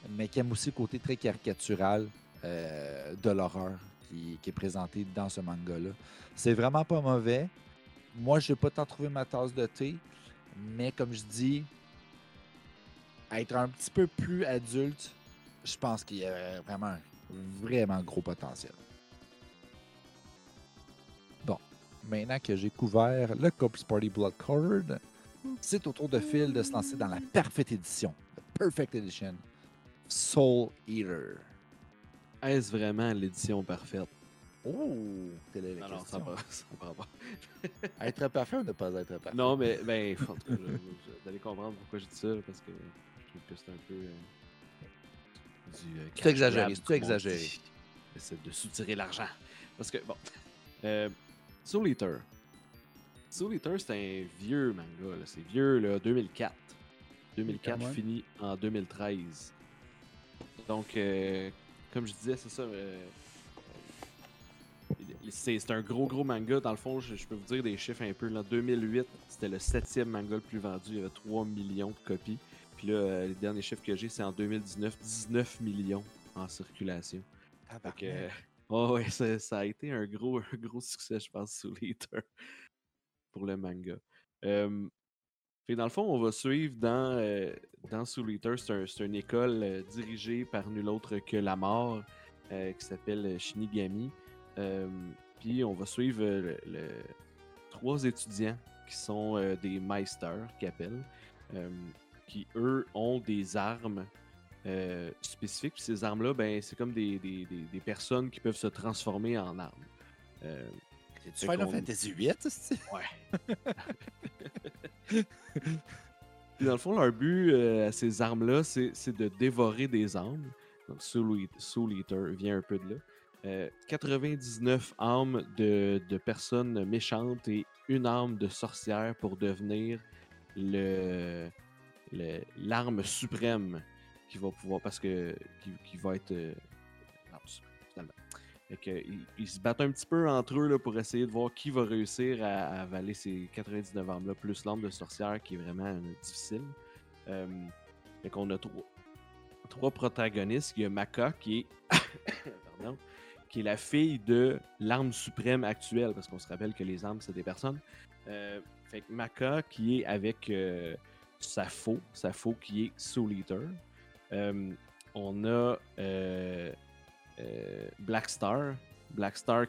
mais qui aime aussi le côté très caricatural de l'horreur qui est présenté dans ce manga-là. C'est vraiment pas mauvais. Moi, je n'ai pas tant trouvé ma tasse de thé, mais comme je dis, être un petit peu plus adulte, je pense qu'il y a vraiment un vraiment gros potentiel. Bon, maintenant que j'ai couvert le Corpse Party Blood Card, c'est au tour de Phil de se lancer dans la parfaite édition, the Perfect Edition, Soul Eater. Est-ce vraiment l'édition parfaite? Oh, telle est la Non, non, ça va, ça va pas. Être parfait ou ne pas être parfait? Non, mais ben, en tout cas, vous allez comprendre pourquoi je dis ça, parce que je trouve que c'est un peu. euh, du. euh, C'est exagéré, c'est exagéré. Essaie de soutirer l'argent. Parce que, bon. Euh, Soul Eater. Soul Eater, c'est un vieux manga, là. C'est vieux, là, 2004. 2004 Quand même. fini en 2013. Donc, euh, comme je disais, c'est ça. euh, c'est un gros, gros manga. Dans le fond, je, je peux vous dire des chiffres un peu. Là, 2008, c'était le septième manga le plus vendu. Il y avait 3 millions de copies. Puis là, euh, les derniers chiffres que j'ai, c'est en 2019, 19 millions en circulation. Fait que, euh, oh ouais, ça, ça a été un gros, un gros succès, je pense, sous pour le manga. Euh, fait dans le fond, on va suivre dans, euh, dans Soul Eater, c'est un- une école euh, dirigée par nul autre que la mort, euh, qui s'appelle Shinigami. Euh, Puis on va suivre euh, le, le- trois étudiants qui sont euh, des Meisters, qui appellent, qui eux ont des armes euh, spécifiques. Puis ces armes-là, ben, c'est comme des, des- des- des personnes qui peuvent se transformer en armes. Euh, C'est-tu Fait Final Fantasy VIII, c'est Puis dans le fond, leur but euh, à ces armes-là, c'est c'est de dévorer des âmes. Donc Soul Eater vient un peu de là. Euh, 99 âmes de, de personnes méchantes et une âme de sorcière pour devenir le l'arme suprême qui va pouvoir parce que qui, qui va être euh, finalement. Ils, se battent un petit peu entre eux là, pour essayer de voir qui va réussir à, avaler ces 99 armes-là, plus l'arme de sorcière qui est vraiment euh, difficile. Euh, qu'on a trois, trois protagonistes. Il y a Maka qui est, pardon, qui est la fille de l'arme suprême actuelle, parce qu'on se rappelle que les armes, c'est des personnes. Euh, fait que Maka qui est avec euh, Safo, Safo qui est Soul Eater. Euh, on a euh, euh, Black Star.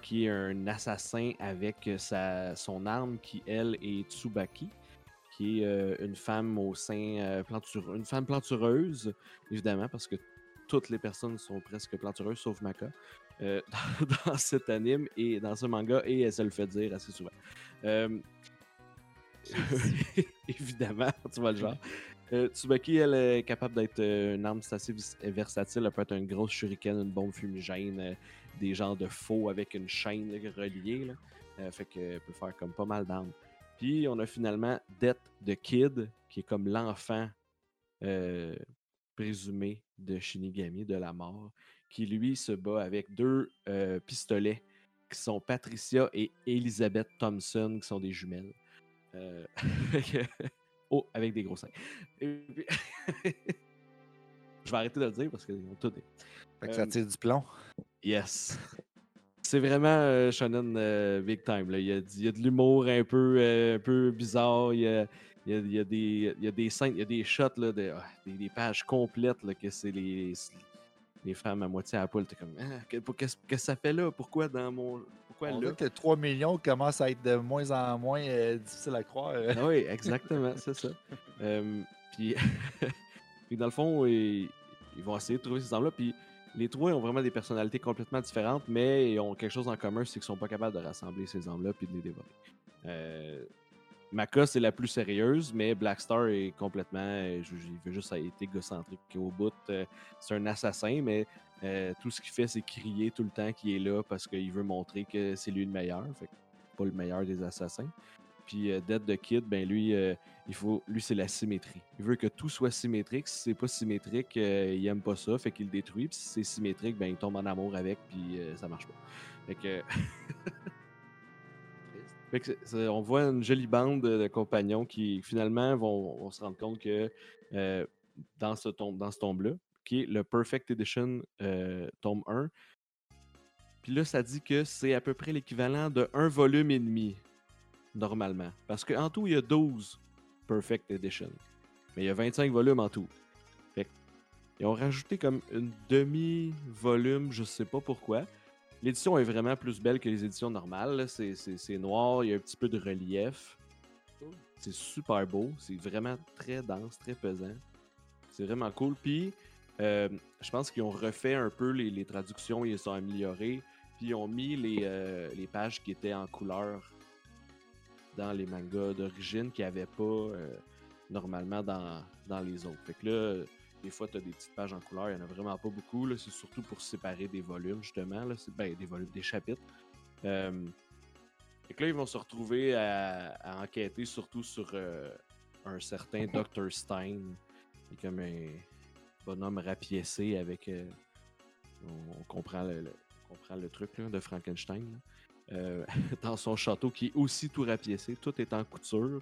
Qui est un assassin avec sa, son arme qui, elle, est Tsubaki, qui est une femme au sein euh, une femme plantureuse, évidemment, parce que toutes les personnes sont presque plantureuses, sauf Maka, euh, dans, cet anime et dans ce manga, et elle se le fait dire assez souvent. Euh, évidemment, tu vois le genre. Euh, Tsubaki, elle est capable d'être une arme assez versatile. Elle peut être un gros shuriken, une bombe fumigène, des genres de faux avec une chaîne reliée. Là. Fait qu'elle peut faire comme pas mal d'armes. Puis on a finalement Death the Kid, qui est comme l'enfant présumé de Shinigami, de la mort, qui lui se bat avec deux euh, pistolets qui sont Patricia et Elizabeth Thompson, qui sont des jumelles. Euh, oh, avec des gros seins. Puis- Je vais arrêter de le dire parce qu'ils ont tout. Fait que ça Euh, tire du plomb. Yes. C'est vraiment euh, shonen euh, big time. Là. Il, y a, du- il y a de l'humour un peu, euh, un peu bizarre. Il y a, il y a- il y a des, il y a des scènes, il y a des shots, là, de, ah, des, des pages complètes là, que c'est les, les femmes à moitié à la poule. T'es comme, Ah, qu'est-ce que ça fait là? Pourquoi dans mon. Pourquoi On là? que 3 millions commence à être de moins en moins euh, difficile à croire. Ah oui, exactement, c'est ça. Euh, puis, puis dans le fond, ils, ils vont essayer de trouver ces armes-là. Puis les trois ont vraiment des personnalités complètement différentes, mais ils ont quelque chose en commun, c'est qu'ils sont pas capables de rassembler ces armes-là puis de les dévorer. Euh, Maka, c'est la plus sérieuse, mais Black Star est complètement. euh, il veut juste être égocentrique au bout. euh, c'est un assassin, mais euh, tout ce qu'il fait, c'est crier tout le temps qu'il est là parce qu'il veut montrer que c'est lui le meilleur. Fait pas le meilleur des assassins. Puis euh, Dead the Kid, ben lui, il faut, lui c'est la symétrie. Il veut que tout soit symétrique. Si c'est pas symétrique, il aime pas ça, fait qu'il le détruit. Puis si c'est symétrique, ben il tombe en amour avec, puis ça marche pas. Fait que. On voit une jolie bande de, compagnons qui finalement vont, se rendre compte que euh, dans ce tome, dans ce tome-là, qui est le Perfect Edition euh, tome 1, puis là, ça dit que c'est à peu près l'équivalent de un volume et demi, normalement. Parce qu'en tout, il y a 12 Perfect Edition. Mais il y a 25 volumes en tout. Fait ils ont rajouté comme une demi-volume, je sais pas pourquoi. L'édition est vraiment plus belle que les éditions normales. C'est- noir, il y a un petit peu de relief. C'est super beau. C'est vraiment très dense, très pesant. C'est vraiment cool. Puis, euh, je pense qu'ils ont refait un peu les, traductions, ils les ont améliorés. Puis, ils ont mis les, euh, les pages qui étaient en couleur dans les mangas d'origine qui n'avaient pas euh, normalement dans, dans les autres. Fait que là, des fois, tu as des petites pages en couleur, il n'y en a vraiment pas beaucoup. là. C'est surtout pour séparer des volumes, justement. Là. C'est- Ben, des volumes, des chapitres. Euh, fait que là, ils vont se retrouver à, à enquêter surtout sur euh, un certain Dr. Stein, qui est comme un bonhomme rapiécé avec. euh, on, on comprend le, le- on comprend le truc là, de Frankenstein. là. Euh, dans son château qui est aussi tout rapiécé, tout est en couture.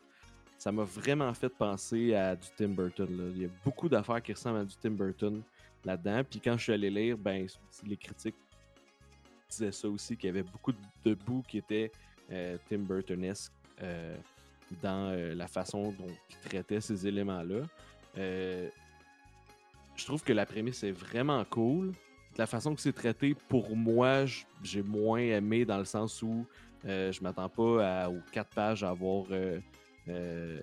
Ça m'a vraiment fait penser à du Tim Burton. Il y a beaucoup d'affaires qui ressemblent à du Tim Burton là-dedans. Puis quand je suis allé lire, ben, les critiques disaient ça aussi, qu'il y avait beaucoup de, bouts qui étaient euh, Tim Burtonesque euh, dans euh, la façon dont il traitait ces éléments-là. Je trouve que la prémisse est vraiment cool. La façon que c'est traité, pour moi, j'ai moins aimé dans le sens où je m'attends pas aux quatre pages à avoir euh,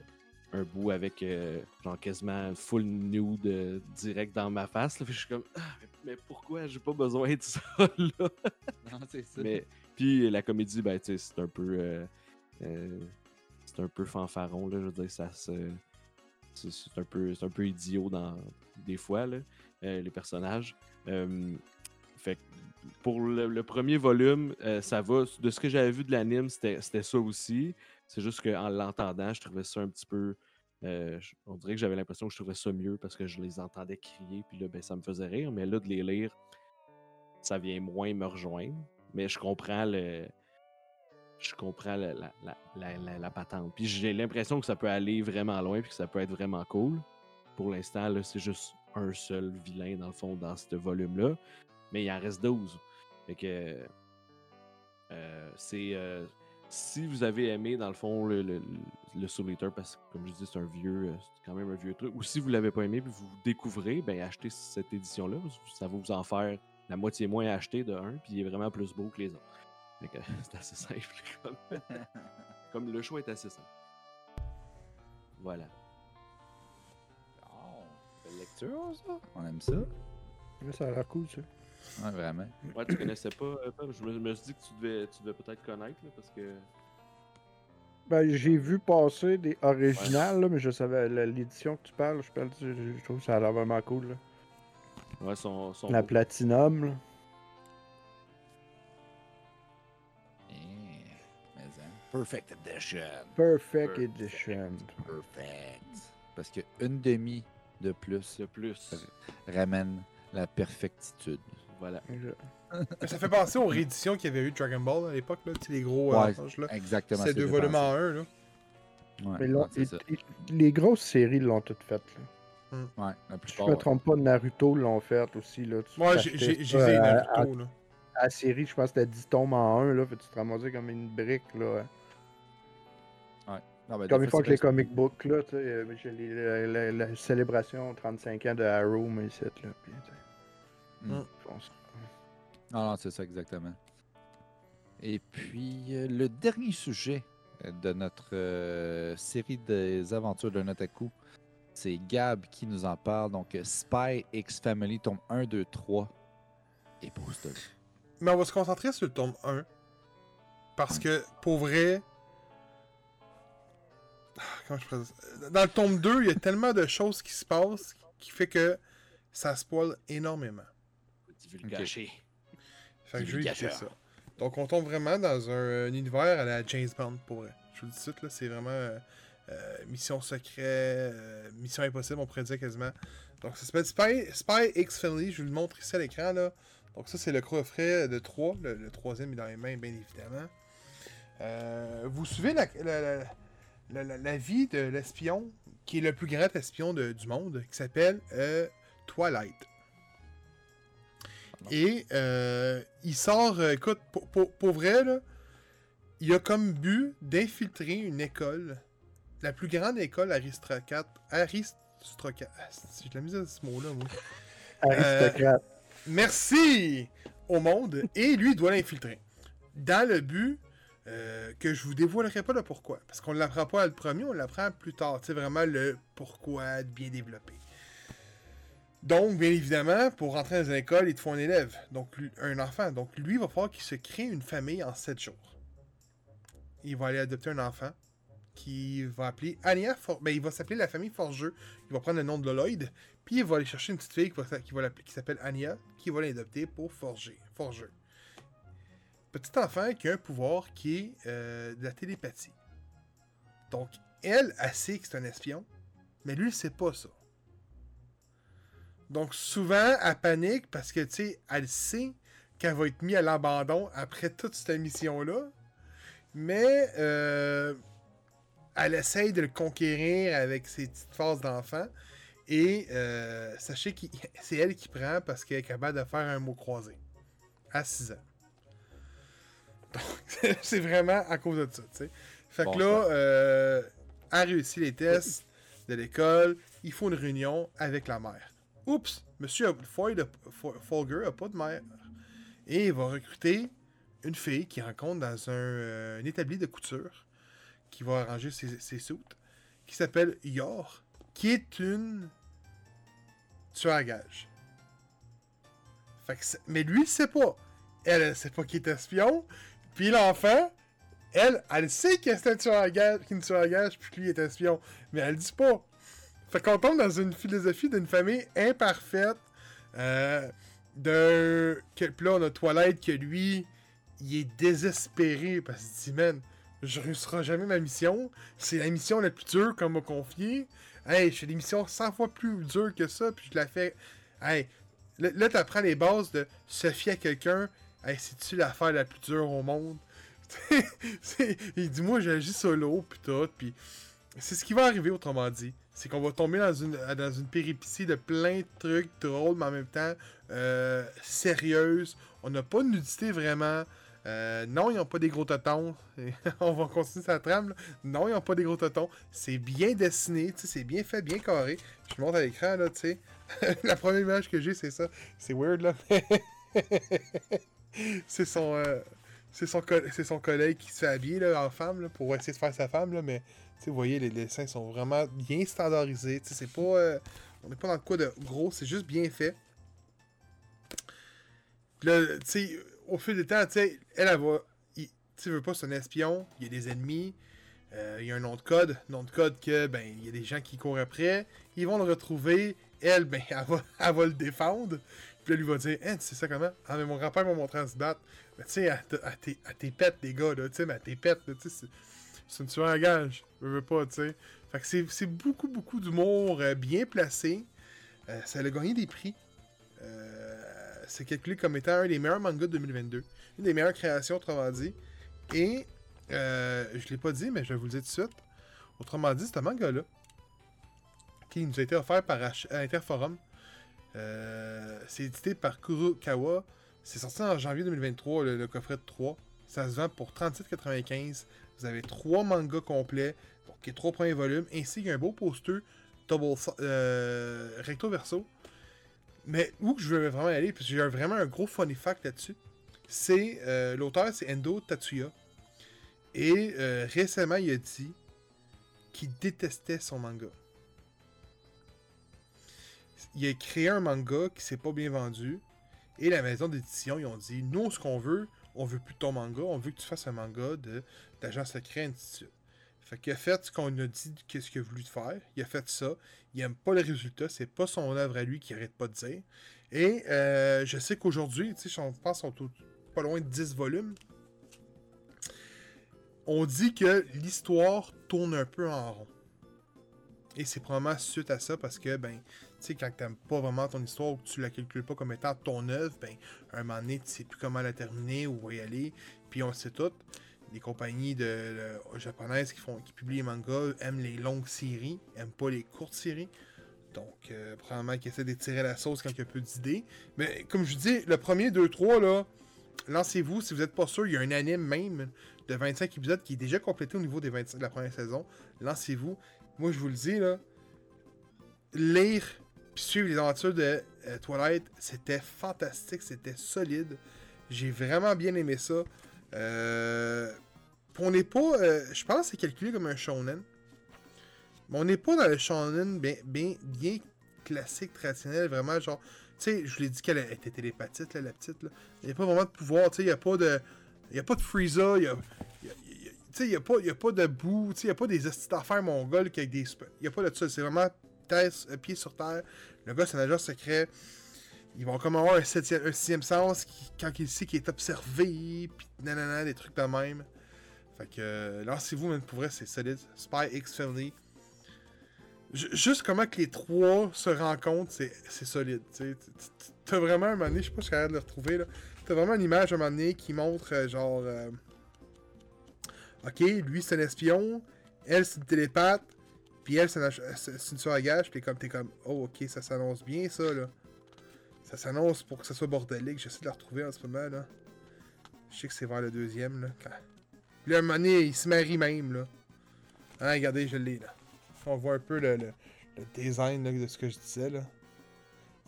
un bout avec euh, genre quasiment full nude euh, direct dans ma face. là. Je suis comme, Ah, mais, mais pourquoi j'ai pas besoin de ça là? Non, c'est ça. Mais puis la comédie, ben, c'est un peu. c'est un peu fanfaron, là. Je veux dire, ça se. C'est un, peu, c'est un peu idiot dans des fois, là, les personnages. Fait que pour le, le premier volume, euh, ça va. De ce que j'avais vu de l'anime, c'était ça aussi. C'est juste qu'en l'entendant, je trouvais ça un petit peu. euh, on dirait que j'avais l'impression que je trouvais ça mieux parce que je les entendais crier, puis là, ben, ça me faisait rire. Mais là, de les lire, ça vient moins me rejoindre. Mais je comprends le. Je comprends la, la, la, la- patente. Puis j'ai l'impression que ça peut aller vraiment loin puis que ça peut être vraiment cool. Pour l'instant, c'est juste un seul vilain, dans le fond, dans ce volume-là. Mais il en reste 12. Fait que. euh, c'est. euh, si vous avez aimé, dans le fond, le, le, le Soul Eater, parce que, comme je dis, c'est un vieux. euh, C'est quand même un vieux truc. Ou si vous l'avez pas aimé puis vous découvrez, ben achetez cette édition-là. Ça va vous en faire la moitié moins à acheter de un, puis il est vraiment plus beau que les autres. Fait que c'est assez simple. Comme, comme le choix est assez simple. Voilà. Oh, belle lecture, ça. On aime ça. Ça a l'air cool, ça. Ouais, vraiment. Ouais, tu connaissais pas, euh? Je me, me suis dit que tu devais, tu devais peut-être connaître, là, parce que. Ben, j'ai vu passer des originales, là, mais je savais l'édition que tu parles, je, parle, je, je trouve que ça a l'air vraiment cool. là. Ouais, son. son La Platinum, là. Eh, mais hein. Perfect Edition. Perfect Perfect. Edition. Perfect. Parce que une demi de plus de plus. ramène la perfectitude. Voilà. Ça fait penser aux rééditions qu'il y avait eu de Dragon Ball à l'époque, là, tu sais, les gros Ouais, euh, là. Exactement. C'est deux volumes en un, là. Ouais, Mais ouais, les grosses séries l'ont toutes faites. Là. Ouais, la Si je me trompe pas, Naruto l'ont fait aussi. Là. Moi, j'ai ça les à- Naruto, là. à la série, je pense que c'était 10 tomes en un, là, fait tu te ramassais comme une brique, là. Non, ben, Comme une fois que les comic books, là, tu sais, euh, j'ai la, la- la célébration 35 ans de Arrow, mais c'est là, puis, Mm. ils font ça. Non, non, c'est ça exactement. Et puis, euh, le dernier sujet euh, de notre euh, série des aventures de Notaku, c'est Gab qui nous en parle. Donc, Spy X Family, tome 1, 2, 3 et poster. Mais on va se concentrer sur le tome 1. Parce que, pour vrai, comment je présente? Dans le tome 2, il y a tellement de choses qui se passent qui fait que ça spoil énormément. Divulgaché. Fait que je vais éviter ça. Donc on tombe vraiment dans un, un univers à la James Bond pour vrai. Je vous le dis tout de suite, là, c'est vraiment euh, euh, mission secret, euh, mission impossible, on pourrait dire quasiment. Donc ça s'appelle Spy, Spy X Family, je vous le montre ici à l'écran là. Donc ça c'est le coffret de 3, le, le troisième est dans les mains bien évidemment. Euh, vous suivez la, la- la- la- la- la vie de l'espion qui est le plus grand espion de- du monde, qui s'appelle euh, Twilight. Et euh, il sort, euh, écoute, pour, pour- pour vrai, là, il a comme but d'infiltrer une école, la plus grande école aristocrate. Aristocrate. Ah, si, J'ai de la misère à ce mot-là, moi. Aristocrate. Merci au monde et lui il doit l'infiltrer. Dans le but euh, que je vous dévoilerai pas le pourquoi. Parce qu'on ne l'apprend pas à le premier, on l'apprend plus tard. C'est vraiment le pourquoi bien développé. Donc, bien évidemment, pour rentrer dans une école, il te faut un élève, donc un enfant. Donc, lui, il va falloir qu'il se crée une famille en 7 jours. Il va aller adopter un enfant qui va appeler Ania For- ben, il va s'appeler la famille Forgeux. Il va prendre le nom de Lloyd, puis il va aller chercher une petite fille qui, va, qui, s'appelle Anya, qui va l'adopter pour Forger. Forgeux. Petit enfant qui a un pouvoir qui est euh, de la télépathie. Donc, elle, elle sait que c'est un espion, mais lui, il sait pas ça. Donc, souvent, elle panique parce que, tu sais, elle sait qu'elle va être mise à l'abandon après toute cette mission-là. Mais, euh, elle essaye de le conquérir avec ses petites forces d'enfant. Et euh, sachez que c'est elle qui prend parce qu'elle est capable de faire un mot croisé. À 6 ans. Donc, c'est vraiment à cause de ça, tu sais. Fait Bon que là, euh, elle réussit les tests de l'école. Il faut une réunion avec la mère. Oups, Monsieur Foy Folger a pas de mère. Et il va recruter une fille qu'il rencontre dans un, euh, un établi de couture qui va arranger ses, ses soutes, qui s'appelle Yor, qui est une tueur à gage. Mais lui, il sait pas. Elle, elle sait pas qu'il est espion. Puis l'enfant, elle, elle sait que c'est un tueur à gage, qu'il est une tueur à gage, puis que lui est espion. Mais elle le dit pas. Fait qu'on tombe dans une philosophie d'une famille imparfaite. Euh, d'un. Puis là, on a Twilight que lui, il est désespéré parce qu'il dit, man, je réussirai jamais ma mission. C'est la mission la plus dure qu'on m'a confiée. Hey, je fais des missions 100 fois plus dures que ça, puis je la fais. Hey, là, t'apprends les bases de se fier à quelqu'un. Hey, c'est-tu l'affaire la plus dure au monde? Il dit, moi, j'agis solo, puis tout, puis c'est ce qui va arriver, autrement dit. C'est qu'on va tomber dans une, dans une péripétie de plein de trucs drôles, mais en même temps euh, sérieuses. On n'a pas de nudité vraiment. Euh, non, ils n'ont pas des gros totons. On va continuer sa trame. là. Non, ils n'ont pas des gros totons. C'est bien dessiné, c'est bien fait, bien carré. Je montre à l'écran, là, tu sais. La première image que j'ai, c'est ça. C'est weird, là. c'est son... euh, son, son collègue qui se fait habiller là, en femme là, pour essayer de faire sa femme, là, mais vous voyez, les dessins sont vraiment bien standardisés. C'est pas. euh, on n'est pas dans le quoi de gros, c'est juste bien fait. Là, au fil du temps, elle, elle va. Tu veux pas, c'est un espion, il y a des ennemis, euh, il y a un nom de code. Nom de code que, ben, il y a des gens qui courent après, ils vont le retrouver. Elle, ben, elle va, elle va le défendre. Puis là, lui va dire, hein, tu sais ça comment? Ah, mais mon grand-père m'a montré à se battre. Mais tu sais, à, te- à tes, pètes, les gars, là, tu sais, mais à tes pètes, tu sais, c'est- une tueur à gage. Je veux pas, tu sais. Fait que c'est- beaucoup, beaucoup d'humour euh, bien placé. Euh, ça a gagné des prix. Euh, c'est calculé comme étant un des meilleurs mangas de 2022. Une des meilleures créations, autrement dit. Et, je l'ai pas dit, mais je vais vous le dire tout de suite. Autrement dit, c'est un manga-là, qui nous a été offert par Interforum. C'est édité par Kurokawa. C'est sorti en janvier 2023, le, le coffret de 3. Ça se vend pour 37,95. Vous avez trois mangas complets, donc les trois premiers volumes, ainsi qu'un beau poster double euh, recto verso. Mais où je veux vraiment aller, parce que j'ai vraiment un gros funny fact là-dessus, c'est euh, l'auteur, c'est Endo Tatsuya. Et euh, récemment, il a dit qu'il détestait son manga. Il a créé un manga qui s'est pas bien vendu. Et la maison d'édition, ils ont dit Nous, ce qu'on veut, on veut plus ton manga, on veut que tu fasses un manga d'agent secret, ainsi de. Fait qu'il a fait ce qu'on a dit qu'est-ce qu'il a voulu faire. Il a fait ça. Il aime pas le résultat. C'est pas son œuvre à lui qu'il arrête pas de dire. Et euh, je sais qu'aujourd'hui, tu sais, je pense sont pas loin de 10 volumes. On dit que l'histoire tourne un peu en rond. Et c'est probablement suite à ça parce que, ben, tu sais, quand t'aimes pas vraiment ton histoire ou que tu la calcules pas comme étant ton œuvre, ben, à un moment donné, tu sais plus comment la terminer ou y aller. Puis on le sait tout, les compagnies de, japonaises qui, font, qui publient les mangas aiment les longues séries, aiment pas les courtes séries. Donc, euh, probablement qu'ils essaient d'étirer la sauce quand peu d'idées. Mais comme je vous dis, le premier 2-3, là, lancez-vous. Si vous n'êtes pas sûr, il y a un anime même de 25 épisodes qui est déjà complété au niveau des 25 de la première saison. Lancez-vous. Moi, je vous le dis, là, lire puis suivre les aventures de euh, Twilight, c'était fantastique, c'était solide. J'ai vraiment bien aimé ça. Euh, on n'est pas. euh, je pense que c'est calculé comme un shonen. Mais on n'est pas dans le shonen bien, bien, bien classique, traditionnel, vraiment genre. Tu sais, je vous l'ai dit qu'elle était télépathique, la petite. Là. Il n'y a pas vraiment de pouvoir, tu sais, il n'y a pas de. Il n'y a pas de Frieza, il. Sais, il n'y a, a pas de bout, il n'y a pas des hosties d'affaires mongols qui avec des. Il n'y a pas de ça, c'est vraiment euh, pied sur terre. Le gars, c'est un agent secret. Ils vont comme avoir un, septième, un sixième sens quand il sait qu'il est observé, pis nanana, des trucs de même. Fait que, euh, lancez-vous, même pour vrai, c'est solide. Spy X Family. Ju- Juste comment que les trois se rencontrent, c'est solide. T'as vraiment un moment donné, je sais pas si je suis capable de le retrouver là. T'as vraiment une image un moment donné qui montre euh, genre. Ok, lui c'est un espion, elle c'est une télépathe, puis elle c'est une, tueur à gage, puis t'es comme, t'es comme, oh ok, ça s'annonce bien ça là. Ça s'annonce pour que ça soit bordélique, j'essaie de la retrouver en ce moment là. Je sais que c'est vers le deuxième là. Quand... Puis là, un moment donné, il se marie même là. Hein, regardez, je l'ai là. On voit un peu le, le, le design là, de ce que je disais là.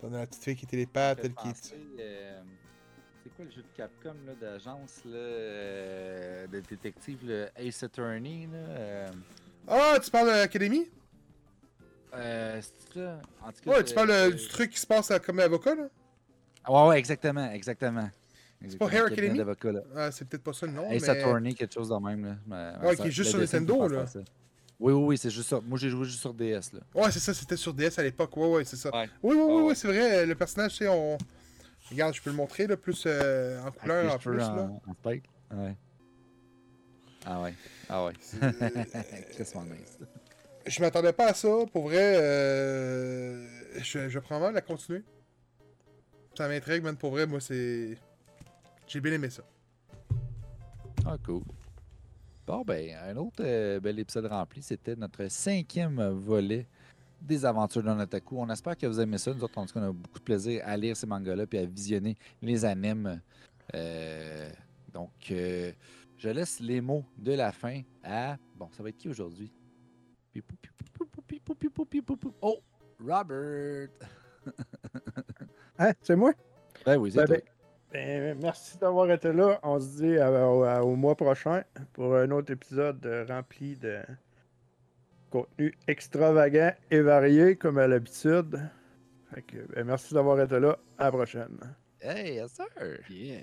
On a la petite fille qui est télépathe, elle qui est. euh, c'est quoi le jeu de Capcom là, d'agence là, euh, de détective, le Ace Attorney là, euh, Ah, tu parles de l'Académie? euh, c'est ça. En tout cas, Ouais, tu c'est- parles euh, c'est- du truc qui se passe à- comme avocat là? Ah, Ouais, ouais, exactement, exactement. pas Hair Academy? d'avocat, là. Ah, c'est peut-être pas ça le nom, Ace mais... Attorney, quelque chose de même. Là. Ouais, qui est juste sur dessin me fait Nintendo, penser là. à ça. Oui, oui, oui, c'est juste ça. Moi, j'ai joué juste sur DS. Là. Ouais, c'est ça, c'était sur DS à l'époque. Ouais, ouais, c'est ça. Ouais. Oui, oui, oui, oui, ouais. c'est vrai. Le personnage, tu sais, on. Regarde, je peux le montrer, là, plus euh, en couleur en plus, en, là. en. Ouais. Ah ouais. Ah ouais. Chris nice. Je m'attendais pas à ça. Pour vrai, euh... je, je vais probablement la continuer. Ça m'intrigue, man. Pour vrai, moi, c'est. J'ai bien aimé ça. Ah, cool. Bon, ben, un autre euh, bel épisode rempli, c'était notre cinquième volet des aventures d'un otaku. On espère que vous aimez ça. Nous autres, en tout cas, on a beaucoup de plaisir à lire ces mangas-là puis à visionner les animes. Euh, donc, euh, je laisse les mots de la fin à. Bon, ça va être qui aujourd'hui? Oh, Robert! Hein, c'est moi? Ben oui, c'est Ben, toi. ben, ben, merci d'avoir été là. On se dit à- à- au mois prochain pour un autre épisode euh, rempli de contenu extravagant et varié comme à l'habitude. Fait que, ben, merci d'avoir été là. À la prochaine. Hey, yes, sir! Yeah.